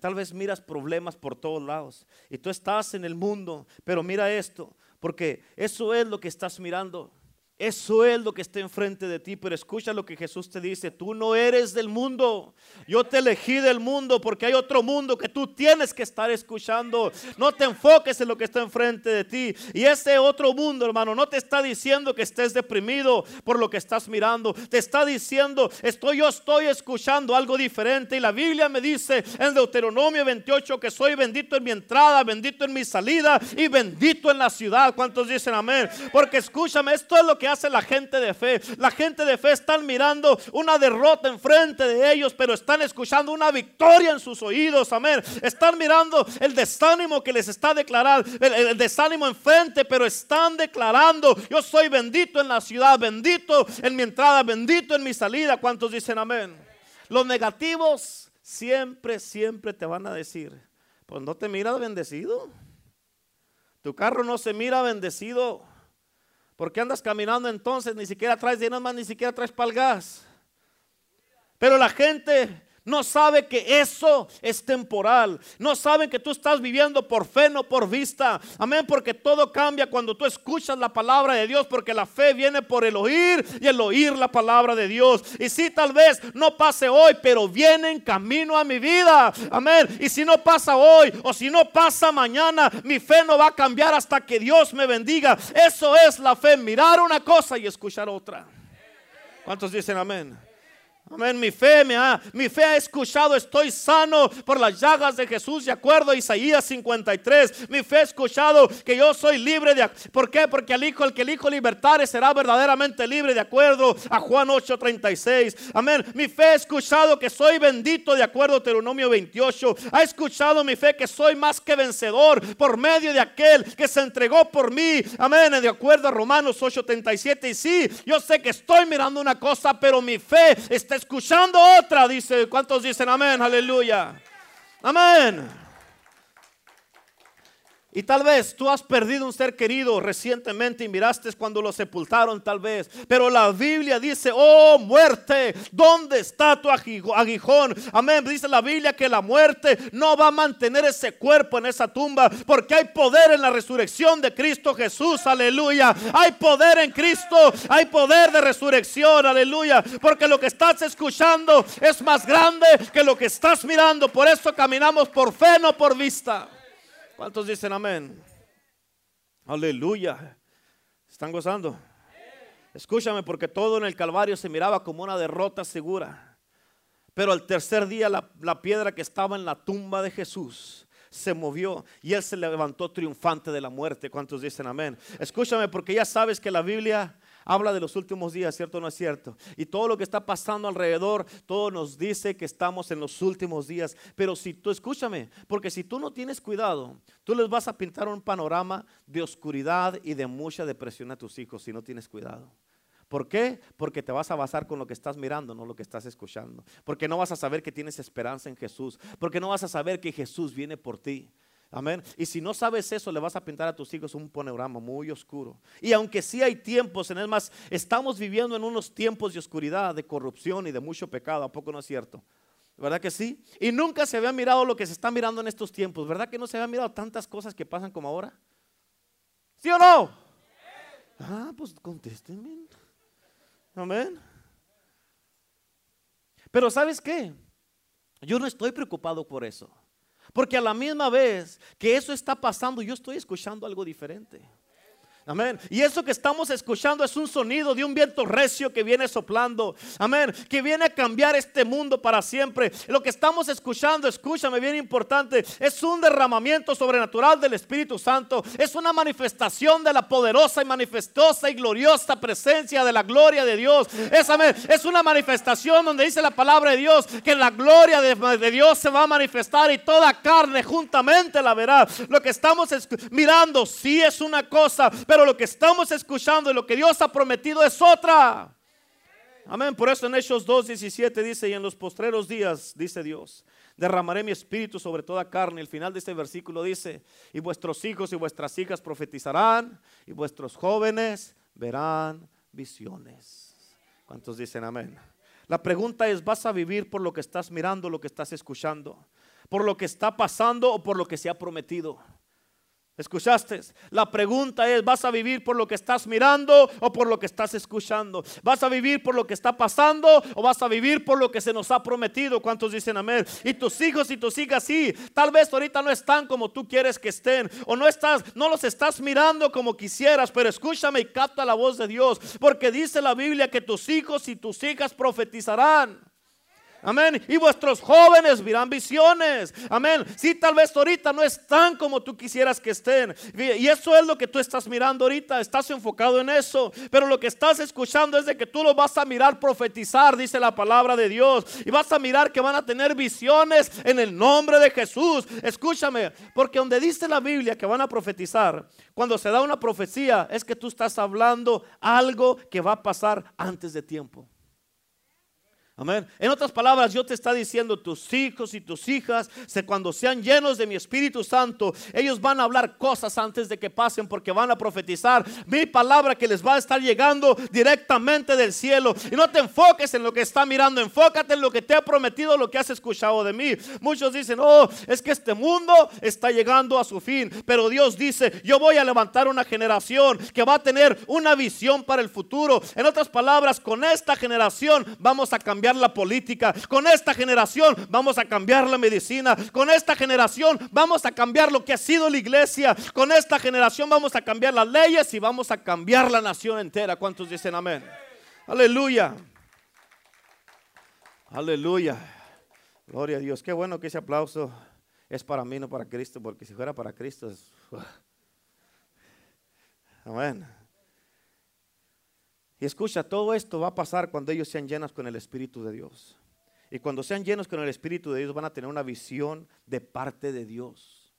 Tal vez miras problemas por todos lados y tú estás en el mundo, pero mira esto, porque eso es lo que estás mirando. Eso es lo que está enfrente de ti, pero escucha lo que Jesús te dice, tú no eres del mundo, yo te elegí del mundo porque hay otro mundo que tú tienes que estar escuchando, no te enfoques en lo que está enfrente de ti. Y ese otro mundo hermano no te está diciendo que estés deprimido por lo que estás mirando, te está diciendo, estoy yo estoy escuchando algo diferente. Y la Biblia me dice en Deuteronomio 28 que soy bendito en mi entrada, bendito en mi salida y bendito en la ciudad, ¿cuántos dicen amén? Porque escúchame, esto es lo que hace la gente de fe. La gente de fe están mirando una derrota enfrente de ellos, pero están escuchando una victoria en sus oídos. Amén. Están mirando el desánimo que les está declarando, el, desánimo enfrente, pero están declarando, yo soy bendito en la ciudad, bendito en mi entrada, bendito en mi salida. ¿Cuántos dicen amén? Los negativos siempre, siempre te van a decir, pues no te miras bendecido. Tu carro no se mira bendecido. ¿Por qué andas caminando entonces? Ni siquiera traes dinero más, ni siquiera traes palgas. Pero la gente no sabe que eso es temporal. No saben que tú estás viviendo por fe, no por vista. Amén, porque todo cambia cuando tú escuchas la palabra de Dios, porque la fe viene por el oír y el oír la palabra de Dios. Y si tal vez no pase hoy, pero viene en camino a mi vida. Amén. Y si no pasa hoy o si no pasa mañana, mi fe no va a cambiar hasta que Dios me bendiga. Eso es la fe, mirar una cosa y escuchar otra. ¿Cuántos dicen amén? Amén, mi fe me ha, mi fe ha escuchado, estoy sano por las llagas de Jesús, de acuerdo a Isaías 53. Mi fe ha escuchado que yo soy libre de ¿Por qué? Porque el hijo, el que el hijo libertare será verdaderamente libre de acuerdo a Juan 8:36. Amén. Mi fe ha escuchado que soy bendito de acuerdo a Deuteronomio 28. Ha escuchado mi fe que soy más que vencedor por medio de aquel que se entregó por mí. Amén, de acuerdo a Romanos 8:37. Y sí, yo sé que estoy mirando una cosa, pero mi fe está escuchando otra, dice. ¿Cuántos dicen amén? Aleluya. Amén. Y tal vez tú has perdido un ser querido recientemente y miraste cuando lo sepultaron tal vez. Pero la Biblia dice, oh muerte, ¿dónde está tu aguijón? Amén. Dice la Biblia que la muerte no va a mantener ese cuerpo en esa tumba porque hay poder en la resurrección de Cristo Jesús. Aleluya. Hay poder en Cristo. Hay poder de resurrección. Aleluya. Porque lo que estás escuchando es más grande que lo que estás mirando. Por eso caminamos por fe, no por vista. ¿Cuántos dicen amén? Aleluya. ¿Están gozando? Escúchame, porque todo en el Calvario se miraba como una derrota segura. Pero al tercer día la, la, piedra que estaba en la tumba de Jesús se movió y él se levantó triunfante de la muerte. ¿Cuántos dicen amén? Escúchame, porque ya sabes que la Biblia habla de los últimos días, ¿cierto o no es cierto? Y todo lo que está pasando alrededor, todo nos dice que estamos en los últimos días. Pero si tú, escúchame, porque si tú no tienes cuidado, tú les vas a pintar un panorama de oscuridad y de mucha depresión a tus hijos si no tienes cuidado. ¿Por qué? Porque te vas a basar con lo que estás mirando, no lo que estás escuchando. Porque no vas a saber que tienes esperanza en Jesús. Porque no vas a saber que Jesús viene por ti. Amén. Y si no sabes eso, le vas a pintar a tus hijos un panorama muy oscuro. Y aunque sí hay tiempos, en el más, estamos viviendo en unos tiempos de oscuridad, de corrupción y de mucho pecado. ¿A poco no es cierto? ¿Verdad que sí? Y nunca se había mirado lo que se está mirando en estos tiempos. ¿Verdad que no se había mirado tantas cosas que pasan como ahora? ¿Sí o no? Ah, pues contéstenme. Amén. Pero ¿sabes qué? Yo no estoy preocupado por eso. Porque a la misma vez que eso está pasando, yo estoy escuchando algo diferente. Amén. Y eso que estamos escuchando es un sonido de un viento recio que viene soplando. Amén. Que viene a cambiar este mundo para siempre. Lo que estamos escuchando, escúchame bien importante, es un derramamiento sobrenatural del Espíritu Santo. Es una manifestación de la poderosa y manifestosa y gloriosa presencia de la gloria de Dios. Es, amén, es una manifestación donde dice la palabra de Dios que la gloria de, Dios se va a manifestar y toda carne juntamente la verá. Lo que estamos mirando sí es una cosa, pero lo que estamos escuchando y lo que Dios ha prometido es otra. Amén. Por eso en Hechos 2.17 dice, y en los postreros días, dice Dios, derramaré mi espíritu sobre toda carne. El final de este versículo dice, y vuestros hijos y vuestras hijas profetizarán, y vuestros jóvenes verán visiones. ¿Cuántos dicen amén? La pregunta es, ¿vas a vivir por lo que estás mirando, lo que estás escuchando? ¿Por lo que está pasando o por lo que se ha prometido? ¿Escuchaste? La pregunta es, ¿vas a vivir por lo que estás mirando o por lo que estás escuchando? ¿Vas a vivir por lo que está pasando o vas a vivir por lo que se nos ha prometido? ¿Cuántos dicen amén? Y tus hijos y tus hijas sí, tal vez ahorita no están como tú quieres que estén o no estás no los estás mirando como quisieras, pero escúchame y capta la voz de Dios, porque dice la Biblia que tus hijos y tus hijas profetizarán. Amén. Y vuestros jóvenes verán visiones. Amén. Si tal vez ahorita no están como tú quisieras que estén. Y eso es lo que tú estás mirando ahorita. Estás enfocado en eso. Pero lo que estás escuchando es de que tú lo vas a mirar profetizar, dice la palabra de Dios. Y vas a mirar que van a tener visiones en el nombre de Jesús. Escúchame. Porque donde dice la Biblia que van a profetizar, cuando se da una profecía, es que tú estás hablando algo que va a pasar antes de tiempo. Amén. En otras palabras, yo te está diciendo, tus hijos y tus hijas, cuando sean llenos de mi Espíritu Santo, ellos van a hablar cosas antes de que pasen porque van a profetizar mi palabra que les va a estar llegando directamente del cielo. Y no te enfoques en lo que está mirando, enfócate en lo que te ha prometido, lo que has escuchado de mí. Muchos dicen, oh, es que este mundo está llegando a su fin. Pero Dios dice, yo voy a levantar una generación que va a tener una visión para el futuro. En otras palabras, con esta generación vamos a cambiar la política. Con esta generación vamos a cambiar la medicina. Con esta generación vamos a cambiar lo que ha sido la iglesia. Con esta generación vamos a cambiar las leyes y vamos a cambiar la nación entera. ¿Cuántos dicen amén? Aleluya. Aleluya. Gloria a Dios. Qué bueno que ese aplauso es para mí, no para Cristo, porque si fuera para Cristo. Amén. Escucha, todo esto va a pasar cuando ellos sean llenos con el Espíritu de Dios. Y cuando sean llenos con el Espíritu de Dios van a tener una visión de parte de Dios.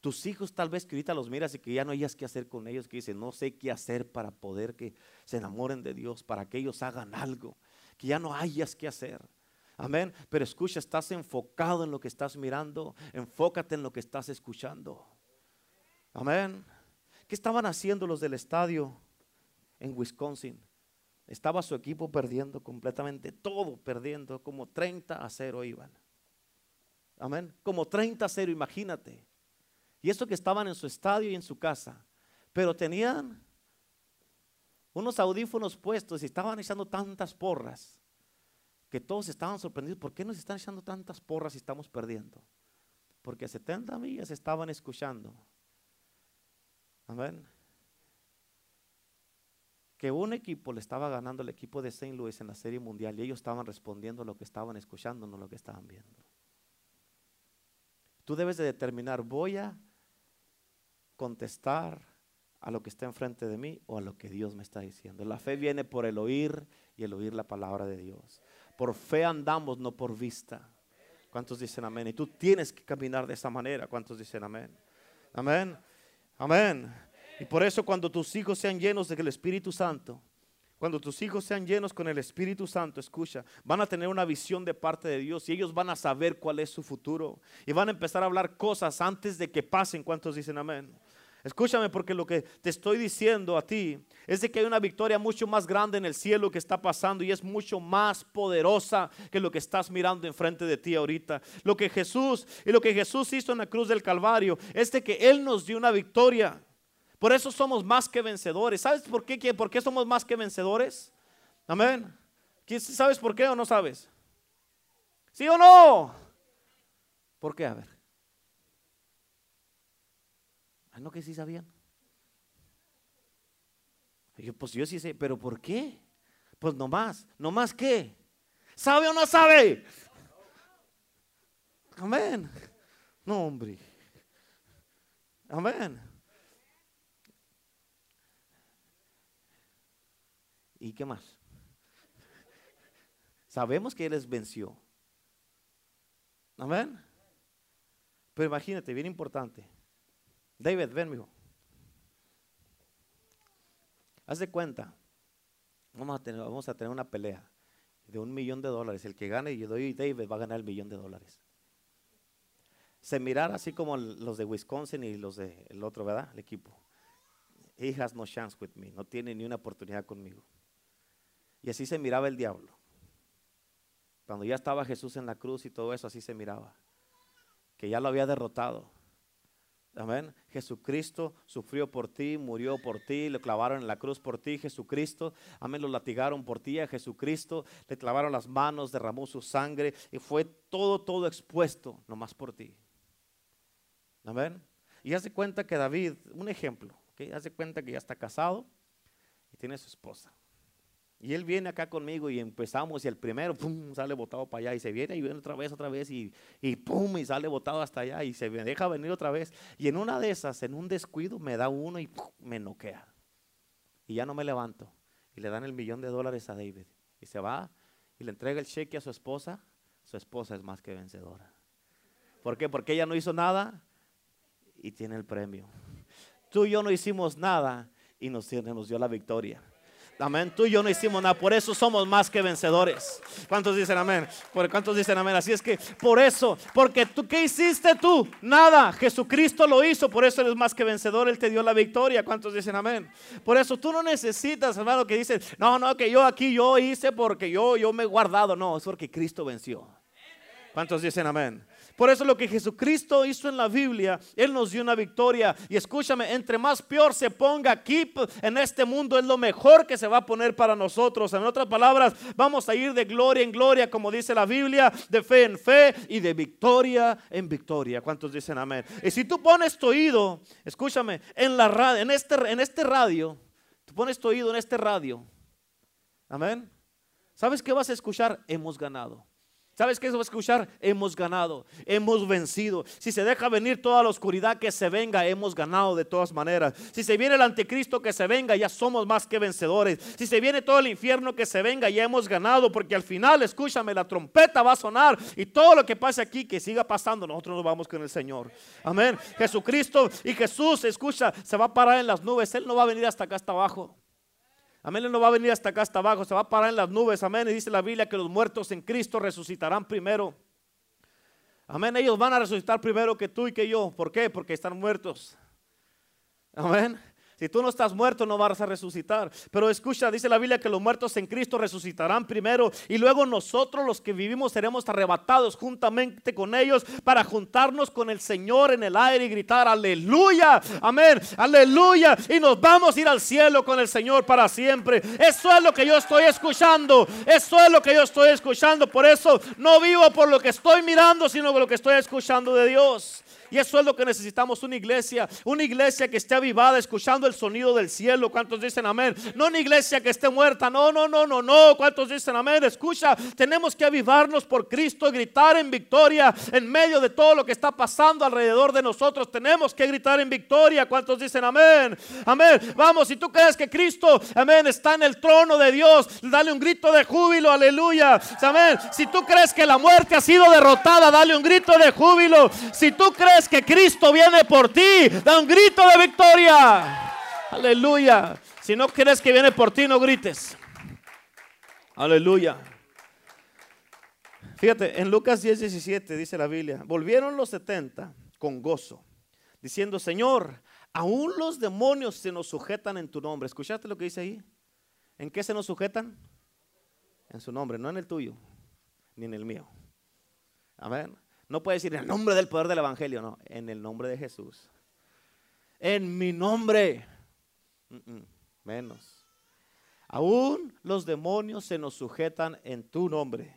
Tus hijos tal vez que ahorita los miras y que ya no hayas qué hacer con ellos, que dicen, no sé qué hacer para poder que se enamoren de Dios, para que ellos hagan algo, que ya no hayas qué hacer. Amén. Pero escucha, estás enfocado en lo que estás mirando, enfócate en lo que estás escuchando. Amén. ¿Qué estaban haciendo los del estadio en Wisconsin? Estaba su equipo perdiendo completamente, todo perdiendo, como 30 a 0 iban. Amén. Como 30 a 0, imagínate. Y eso que estaban en su estadio y en su casa. Pero tenían unos audífonos puestos y estaban echando tantas porras que todos estaban sorprendidos. ¿Por qué nos están echando tantas porras si estamos perdiendo? Porque a 70 millas estaban escuchando. Amén. Que un equipo le estaba ganando al equipo de St. Louis en la Serie Mundial y ellos estaban respondiendo a lo que estaban escuchando, no lo que estaban viendo. Tú debes de determinar, voy a contestar a lo que está enfrente de mí o a lo que Dios me está diciendo. La fe viene por el oír y el oír la palabra de Dios. Por fe andamos, no por vista. ¿Cuántos dicen amén? Y tú tienes que caminar de esa manera. ¿Cuántos dicen amén? Amén. Amén. Y por eso cuando tus hijos sean llenos del Espíritu Santo, cuando tus hijos sean llenos con el Espíritu Santo, escucha, van a tener una visión de parte de Dios y ellos van a saber cuál es su futuro. Y van a empezar a hablar cosas antes de que pasen. ¿Cuántos dicen amén? Escúchame porque lo que te estoy diciendo a ti es de que hay una victoria mucho más grande en el cielo que está pasando y es mucho más poderosa que lo que estás mirando enfrente de ti ahorita. Lo que Jesús y lo que Jesús hizo en la cruz del Calvario es de que Él nos dio una victoria. Por eso somos más que vencedores. ¿Sabes por qué? ¿Por qué somos más que vencedores? Amén. ¿Sabes por qué o no sabes? ¿Sí o no? ¿Por qué? A ver. Ah, no que sí sabían. yo, pues yo sí sé, pero ¿por qué? Pues no más, no más qué. ¿Sabe o no sabe? Amén. No, hombre. Amén. ¿Y qué más? Sabemos que Él les venció. Amén. Pero imagínate, bien importante. David, ven, mijo. Haz de cuenta. Vamos a, tener, vamos a tener una pelea de un millón de dólares. El que gane, yo doy David va a ganar el millón de dólares. Se mirar así como los de Wisconsin y los del otro, ¿verdad? El equipo. He has no chance with me. No tiene ni una oportunidad conmigo. Y así se miraba el diablo. Cuando ya estaba Jesús en la cruz y todo eso, así se miraba. Que ya lo había derrotado. Amén. Jesucristo sufrió por ti, murió por ti, le clavaron en la cruz por ti, Jesucristo. Amén, lo latigaron por ti a Jesucristo, le clavaron las manos, derramó su sangre y fue todo, todo expuesto, nomás por ti. Amén. Y hace cuenta que David, un ejemplo, ¿okay? hace cuenta que ya está casado y tiene su esposa. Y él viene acá conmigo y empezamos y el primero, pum, sale botado para allá y se viene y viene otra vez, otra vez y, y pum, y sale botado hasta allá y se deja venir otra vez. Y en una de esas, en un descuido, me da uno y me noquea. Y ya no me levanto. Y le dan el millón de dólares a David. Y se va y le entrega el cheque a su esposa. Su esposa es más que vencedora. ¿Por qué? Porque ella no hizo nada y tiene el premio. Tú y yo no hicimos nada y nos dio la victoria. Amén. Tú y yo no hicimos nada. Por eso somos más que vencedores. ¿Cuántos dicen amén? ¿Por cuántos dicen amén? Así es que por eso, porque tú, ¿qué hiciste tú? Nada. Jesucristo lo hizo. Por eso eres más que vencedor. Él te dio la victoria. ¿Cuántos dicen amén? Por eso tú no necesitas, hermano, que dicen, no, no, que yo aquí yo hice porque yo, yo me he guardado. No, es porque Cristo venció. ¿Cuántos dicen amén? Por eso lo que Jesucristo hizo en la Biblia, Él nos dio una victoria. Y escúchame, entre más peor se ponga aquí en este mundo, es lo mejor que se va a poner para nosotros. En otras palabras, vamos a ir de gloria en gloria, como dice la Biblia, de fe en fe y de victoria en victoria. ¿Cuántos dicen amén? Y si tú pones tu oído, escúchame, en la en este, en este radio, tú pones tu oído en este radio. Amén. ¿Sabes qué vas a escuchar? Hemos ganado. ¿Sabes qué eso va a escuchar? Hemos ganado, hemos vencido. Si se deja venir toda la oscuridad que se venga, hemos ganado de todas maneras. Si se viene el anticristo que se venga, ya somos más que vencedores. Si se viene todo el infierno que se venga, ya hemos ganado, porque al final, escúchame, la trompeta va a sonar y todo lo que pase aquí, que siga pasando, nosotros nos vamos con el Señor. Amén. Jesucristo y Jesús, escucha, se va a parar en las nubes. Él no va a venir hasta acá, hasta abajo. Amén, Él no va a venir hasta acá, hasta abajo, se va a parar en las nubes. Amén. Y dice la Biblia que los muertos en Cristo resucitarán primero. Amén, ellos van a resucitar primero que tú y que yo. ¿Por qué? Porque están muertos. Amén. Si tú no estás muerto, no vas a resucitar. Pero escucha, dice la Biblia que los muertos en Cristo resucitarán primero y luego nosotros los que vivimos seremos arrebatados juntamente con ellos para juntarnos con el Señor en el aire y gritar aleluya, amén, aleluya. Y nos vamos a ir al cielo con el Señor para siempre. Eso es lo que yo estoy escuchando. Eso es lo que yo estoy escuchando. Por eso no vivo por lo que estoy mirando, sino por lo que estoy escuchando de Dios. Y eso es lo que necesitamos, una iglesia, una iglesia que esté avivada, escuchando el sonido del cielo. ¿Cuántos dicen amén? No una iglesia que esté muerta, no, no, no, no, no. ¿Cuántos dicen amén? Escucha, tenemos que avivarnos por Cristo, gritar en victoria en medio de todo lo que está pasando alrededor de nosotros. Tenemos que gritar en victoria. ¿Cuántos dicen amén? Amén. Vamos, si tú crees que Cristo, amén, está en el trono de Dios, dale un grito de júbilo, aleluya. Amén. Si tú crees que la muerte ha sido derrotada, dale un grito de júbilo. Si tú crees que Cristo viene por ti, da un grito de victoria. Aleluya. Si no crees que viene por ti, no grites. Aleluya. Fíjate, en Lucas 10, 17 dice la Biblia, volvieron los 70 con gozo, diciendo, Señor, aún los demonios se nos sujetan en tu nombre. ¿Escuchaste lo que dice ahí? ¿En qué se nos sujetan? En su nombre, no en el tuyo, ni en el mío. Amén. No puede decir en el nombre del poder del Evangelio, no, en el nombre de Jesús. En mi nombre. menos. Aún los demonios se nos sujetan en tu nombre.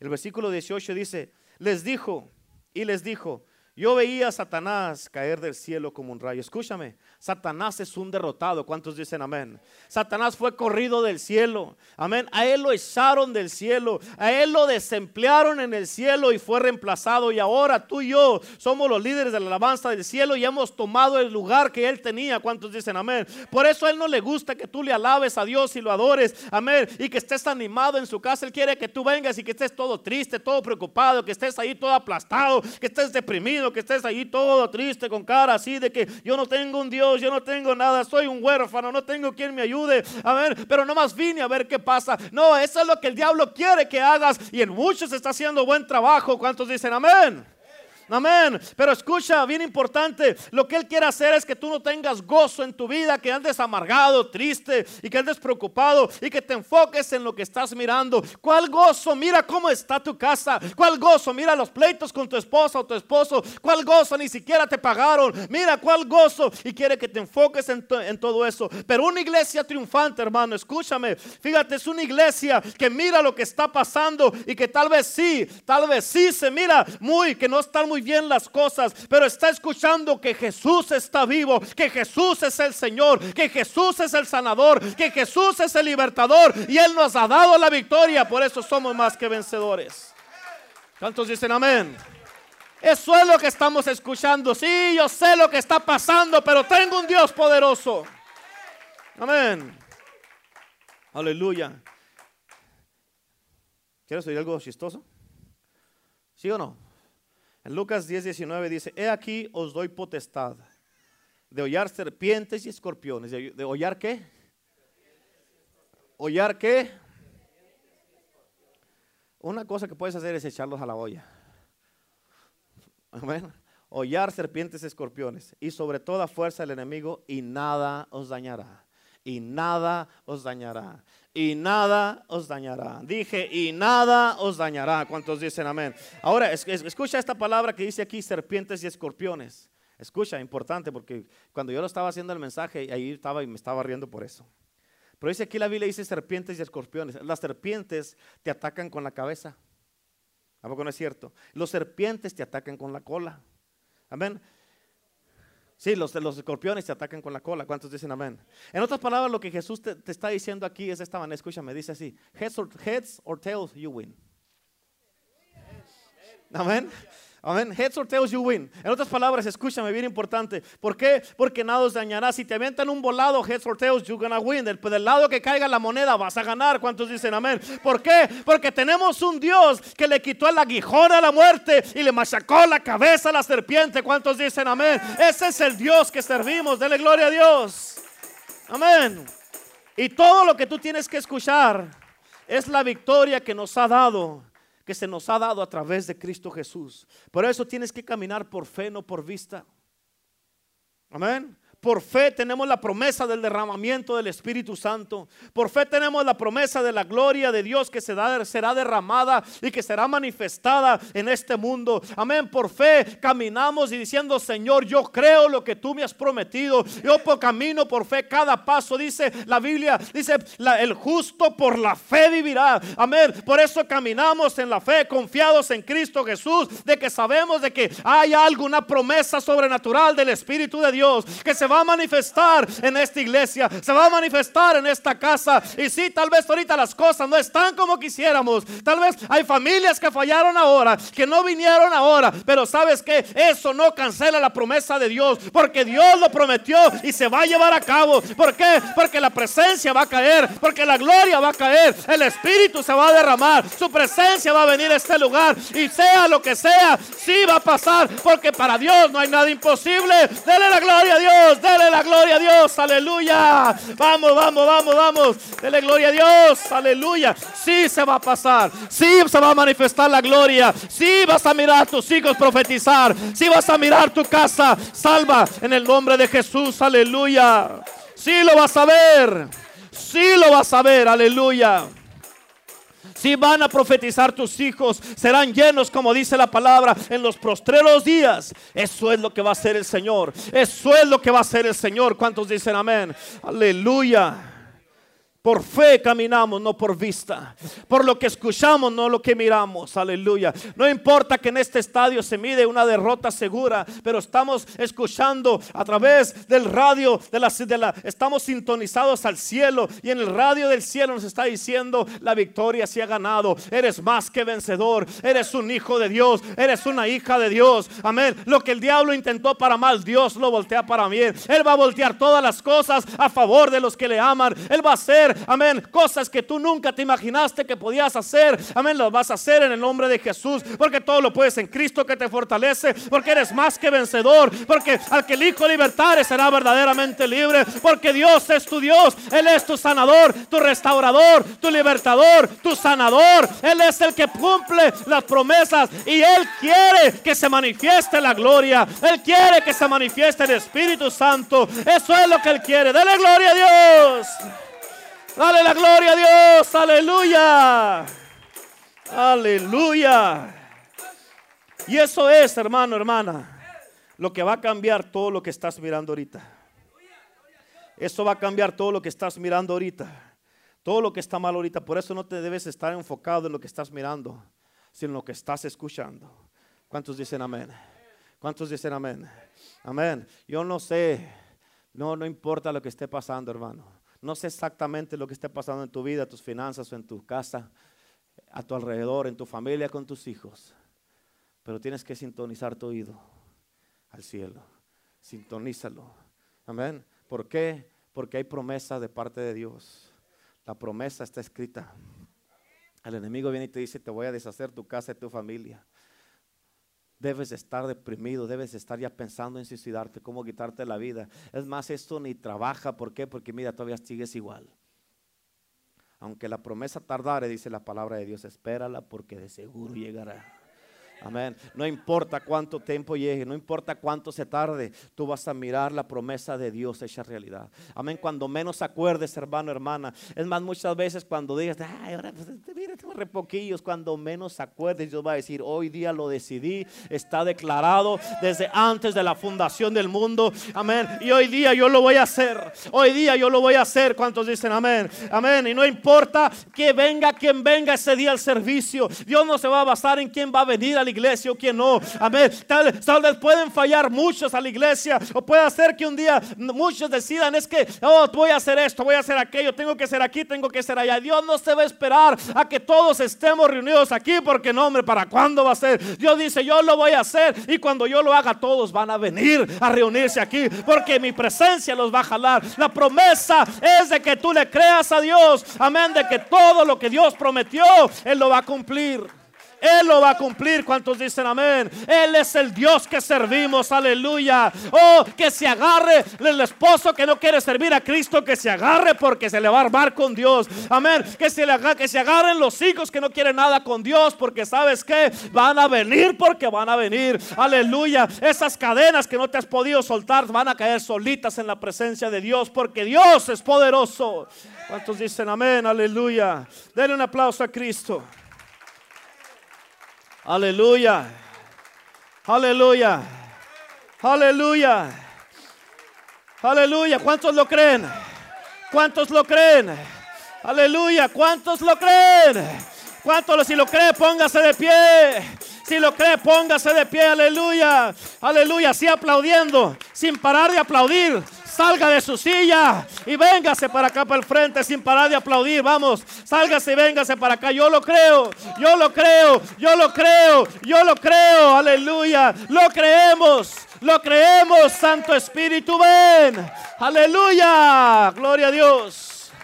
El versículo 18 dice, les dijo y les dijo, yo veía a Satanás caer del cielo como un rayo. Escúchame, Satanás es un derrotado. ¿Cuántos dicen amén? Satanás fue corrido del cielo. Amén. A él lo echaron del cielo. A él lo desemplearon en el cielo y fue reemplazado. Y ahora tú y yo somos los líderes de la alabanza del cielo y hemos tomado el lugar que él tenía. ¿Cuántos dicen amén? Por eso a él no le gusta que tú le alabes a Dios y lo adores. Amén. Y que estés animado en su casa. Él quiere que tú vengas y que estés todo triste, todo preocupado, que estés ahí todo aplastado, que estés deprimido que estés ahí todo triste con cara así de que yo no tengo un Dios, yo no tengo nada, soy un huérfano, no tengo quien me ayude. A ver, pero nomás vine a ver qué pasa. No, eso es lo que el diablo quiere que hagas y en muchos está haciendo buen trabajo. ¿Cuántos dicen amén? Amén. Pero escucha, bien importante, lo que Él quiere hacer es que tú no tengas gozo en tu vida, que andes amargado, triste y que andes preocupado y que te enfoques en lo que estás mirando. ¿Cuál gozo? Mira cómo está tu casa. ¿Cuál gozo? Mira los pleitos con tu esposa o tu esposo. ¿Cuál gozo? Ni siquiera te pagaron. Mira cuál gozo. Y quiere que te enfoques en, en todo eso. Pero una iglesia triunfante, hermano, escúchame. Fíjate, es una iglesia que mira lo que está pasando y que tal vez sí, tal vez sí se mira muy, que no están muy bien las cosas, pero está escuchando que Jesús está vivo, que Jesús es el Señor, que Jesús es el sanador, que Jesús es el libertador y Él nos ha dado la victoria, por eso somos más que vencedores. ¿Cuántos dicen amén? Eso es lo que estamos escuchando. Sí, yo sé lo que está pasando, pero tengo un Dios poderoso. Amén. Aleluya. ¿Quieres oír algo chistoso? ¿Sí o no? Lucas 10, 19 dice, he aquí os doy potestad de hollar serpientes y escorpiones. ¿De, de hollar qué? ¿Hollar qué? Una cosa que puedes hacer es echarlos a la olla. Amén. Hollar serpientes y escorpiones. Y sobre toda fuerza del enemigo y nada os dañará. Y nada os dañará y nada os dañará. Dije, y nada os dañará. ¿Cuántos dicen amén? Ahora, escucha esta palabra que dice aquí, serpientes y escorpiones. Escucha, importante, porque cuando yo lo estaba haciendo el mensaje, ahí estaba y me estaba riendo por eso. Pero dice aquí la Biblia dice serpientes y escorpiones. Las serpientes te atacan con la cabeza. ¿A poco no es cierto? Los serpientes te atacan con la cola. Amén. Sí, los, los escorpiones te atacan con la cola. ¿Cuántos dicen amén? En otras palabras, lo que Jesús te, está diciendo aquí es esta manera. Escúchame, dice así: heads or, heads or tails, you win. Amén. Amén. Heads or tails you win. En otras palabras, escúchame, bien importante. ¿Por qué? Porque nada os dañará. Si te aventan un volado, heads or tails, you're gonna win. Del, del, lado que caiga la moneda vas a ganar. ¿Cuántos dicen amén? ¿Por qué? Porque tenemos un Dios que le quitó el aguijón a la muerte y le machacó la cabeza a la serpiente. ¿Cuántos dicen amén? Ese es el Dios que servimos. Dele gloria a Dios. Amén. Y todo lo que tú tienes que escuchar es la victoria que nos ha dado que se nos ha dado a través de Cristo Jesús. Por eso tienes que caminar por fe, no por vista. Amén. Por fe tenemos la promesa del derramamiento del Espíritu Santo. Por fe tenemos la promesa de la gloria de Dios que será derramada y que será manifestada en este mundo. Amén. Por fe caminamos y diciendo, Señor, yo creo lo que tú me has prometido. Yo por camino por fe cada paso. Dice la Biblia, dice el justo por la fe vivirá. Amén. Por eso caminamos en la fe, confiados en Cristo Jesús, de que sabemos de que hay alguna promesa sobrenatural del Espíritu de Dios que se va a manifestar en esta iglesia, se va a manifestar en esta casa. Y sí, tal vez ahorita las cosas no están como quisiéramos. Tal vez hay familias que fallaron ahora, que no vinieron ahora. Pero sabes que eso no cancela la promesa de Dios, porque Dios lo prometió y se va a llevar a cabo. ¿Por qué? Porque la presencia va a caer, porque la gloria va a caer, el Espíritu se va a derramar, su presencia va a venir a este lugar. Y sea lo que sea, sí va a pasar, porque para Dios no hay nada imposible. Dele la gloria a Dios. Dele la gloria a Dios. Aleluya. Vamos, vamos, vamos, vamos. Dele gloria a Dios. Aleluya. Sí se va a pasar. Sí se va a manifestar la gloria. Sí vas a mirar a tus hijos profetizar. Sí vas a mirar tu casa salva en el nombre de Jesús. Aleluya. Sí lo vas a ver. Sí lo vas a ver. Aleluya. Si van a profetizar tus hijos, serán llenos, como dice la palabra, en los prostreros días. Eso es lo que va a hacer el Señor. Eso es lo que va a hacer el Señor. ¿Cuántos dicen amén? Aleluya. Por fe caminamos, no por vista. Por lo que escuchamos, no lo que miramos. Aleluya. No importa que en este estadio se mide una derrota segura, pero estamos escuchando a través del radio, de la, estamos sintonizados al cielo y en el radio del cielo nos está diciendo la victoria se ha ganado. Eres más que vencedor. Eres un hijo de Dios. Eres una hija de Dios. Amén. Lo que el diablo intentó para mal, Dios lo voltea para bien. Él va a voltear todas las cosas a favor de los que le aman. Él va a hacer amén, cosas que tú nunca te imaginaste que podías hacer, amén, las vas a hacer en el nombre de Jesús, porque todo lo puedes en Cristo que te fortalece, porque eres más que vencedor, porque al que el Hijo libertare será verdaderamente libre, porque Dios es tu Dios, Él es tu sanador, tu restaurador, tu libertador, tu sanador, Él es el que cumple las promesas y Él quiere que se manifieste la gloria, Él quiere que se manifieste el Espíritu Santo, eso es lo que Él quiere, dale gloria a Dios. Dale la gloria a Dios. Aleluya. Aleluya. Y eso es, hermano, hermana, lo que va a cambiar todo lo que estás mirando ahorita. Eso va a cambiar todo lo que estás mirando ahorita. Todo lo que está mal ahorita. Por eso no te debes estar enfocado en lo que estás mirando, sino en lo que estás escuchando. ¿Cuántos dicen amén? ¿Cuántos dicen amén? Amén. Yo no sé. No, no importa lo que esté pasando, hermano. No sé exactamente lo que esté pasando en tu vida, tus finanzas o en tu casa, a tu alrededor, en tu familia, con tus hijos. Pero tienes que sintonizar tu oído al cielo. Sintonízalo. Amén. ¿Por qué? Porque hay promesa de parte de Dios. La promesa está escrita. El enemigo viene y te dice, te voy a deshacer tu casa y tu familia debes estar deprimido, debes estar ya pensando en suicidarte, cómo quitarte la vida. Es más, esto ni trabaja. ¿Por qué? Porque mira, todavía sigues igual. Aunque la promesa tardare, dice la palabra de Dios, espérala porque de seguro llegará. Amén. No importa cuánto tiempo llegue, no importa cuánto se tarde, tú vas a mirar la promesa de Dios hecha realidad. Amén. Cuando menos acuerdes, hermano, hermana. Es más, muchas veces cuando digas, ay, ahora, pues, mira, tengo re poquillos, cuando menos acuerdes, Dios va a decir, hoy día lo decidí, está declarado desde antes de la fundación del mundo. Amén. Y hoy día yo lo voy a hacer. Hoy día yo lo voy a hacer. ¿Cuántos dicen amén? Amén. Y no importa que venga quien venga ese día al servicio. Dios no se va a basar en quién va a venir al iglesia o que no. Amén. Tal, vez pueden fallar muchos a la iglesia o puede ser que un día muchos decidan es que, oh, voy a hacer esto, voy a hacer aquello, tengo que ser aquí, tengo que ser allá. Dios no se va a esperar a que todos estemos reunidos aquí porque no, hombre, ¿para cuándo va a ser? Dios dice, yo lo voy a hacer y cuando yo lo haga todos van a venir a reunirse aquí porque mi presencia los va a jalar. La promesa es de que tú le creas a Dios. Amén, de que todo lo que Dios prometió, Él lo va a cumplir. Él lo va a cumplir. ¿Cuántos dicen amén? Él es el Dios que servimos. Aleluya. Oh, que se agarre el esposo que no quiere servir a Cristo, que se agarre porque se le va a armar con Dios. Amén. Que se, le, que se agarren los hijos que no quieren nada con Dios, porque sabes que van a venir porque van a venir. Aleluya. Esas cadenas que no te has podido soltar van a caer solitas en la presencia de Dios, porque Dios es poderoso. ¿Cuántos dicen amén? Aleluya. Denle un aplauso a Cristo. Aleluya. Aleluya. Aleluya. Aleluya. ¿Cuántos lo creen? ¿Cuántos lo creen? Aleluya. ¿Cuántos lo creen? ¿Cuántos si lo cree? Póngase de pie. Si lo cree, póngase de pie. Aleluya. Aleluya. Así aplaudiendo. Sin parar de aplaudir salga de su silla y véngase para acá, para el frente, sin parar de aplaudir. Vamos, sálgase y véngase para acá. Yo lo creo, yo lo creo, yo lo creo, yo lo creo. Aleluya, lo creemos, lo creemos. Santo Espíritu, ven. Aleluya, gloria a Dios.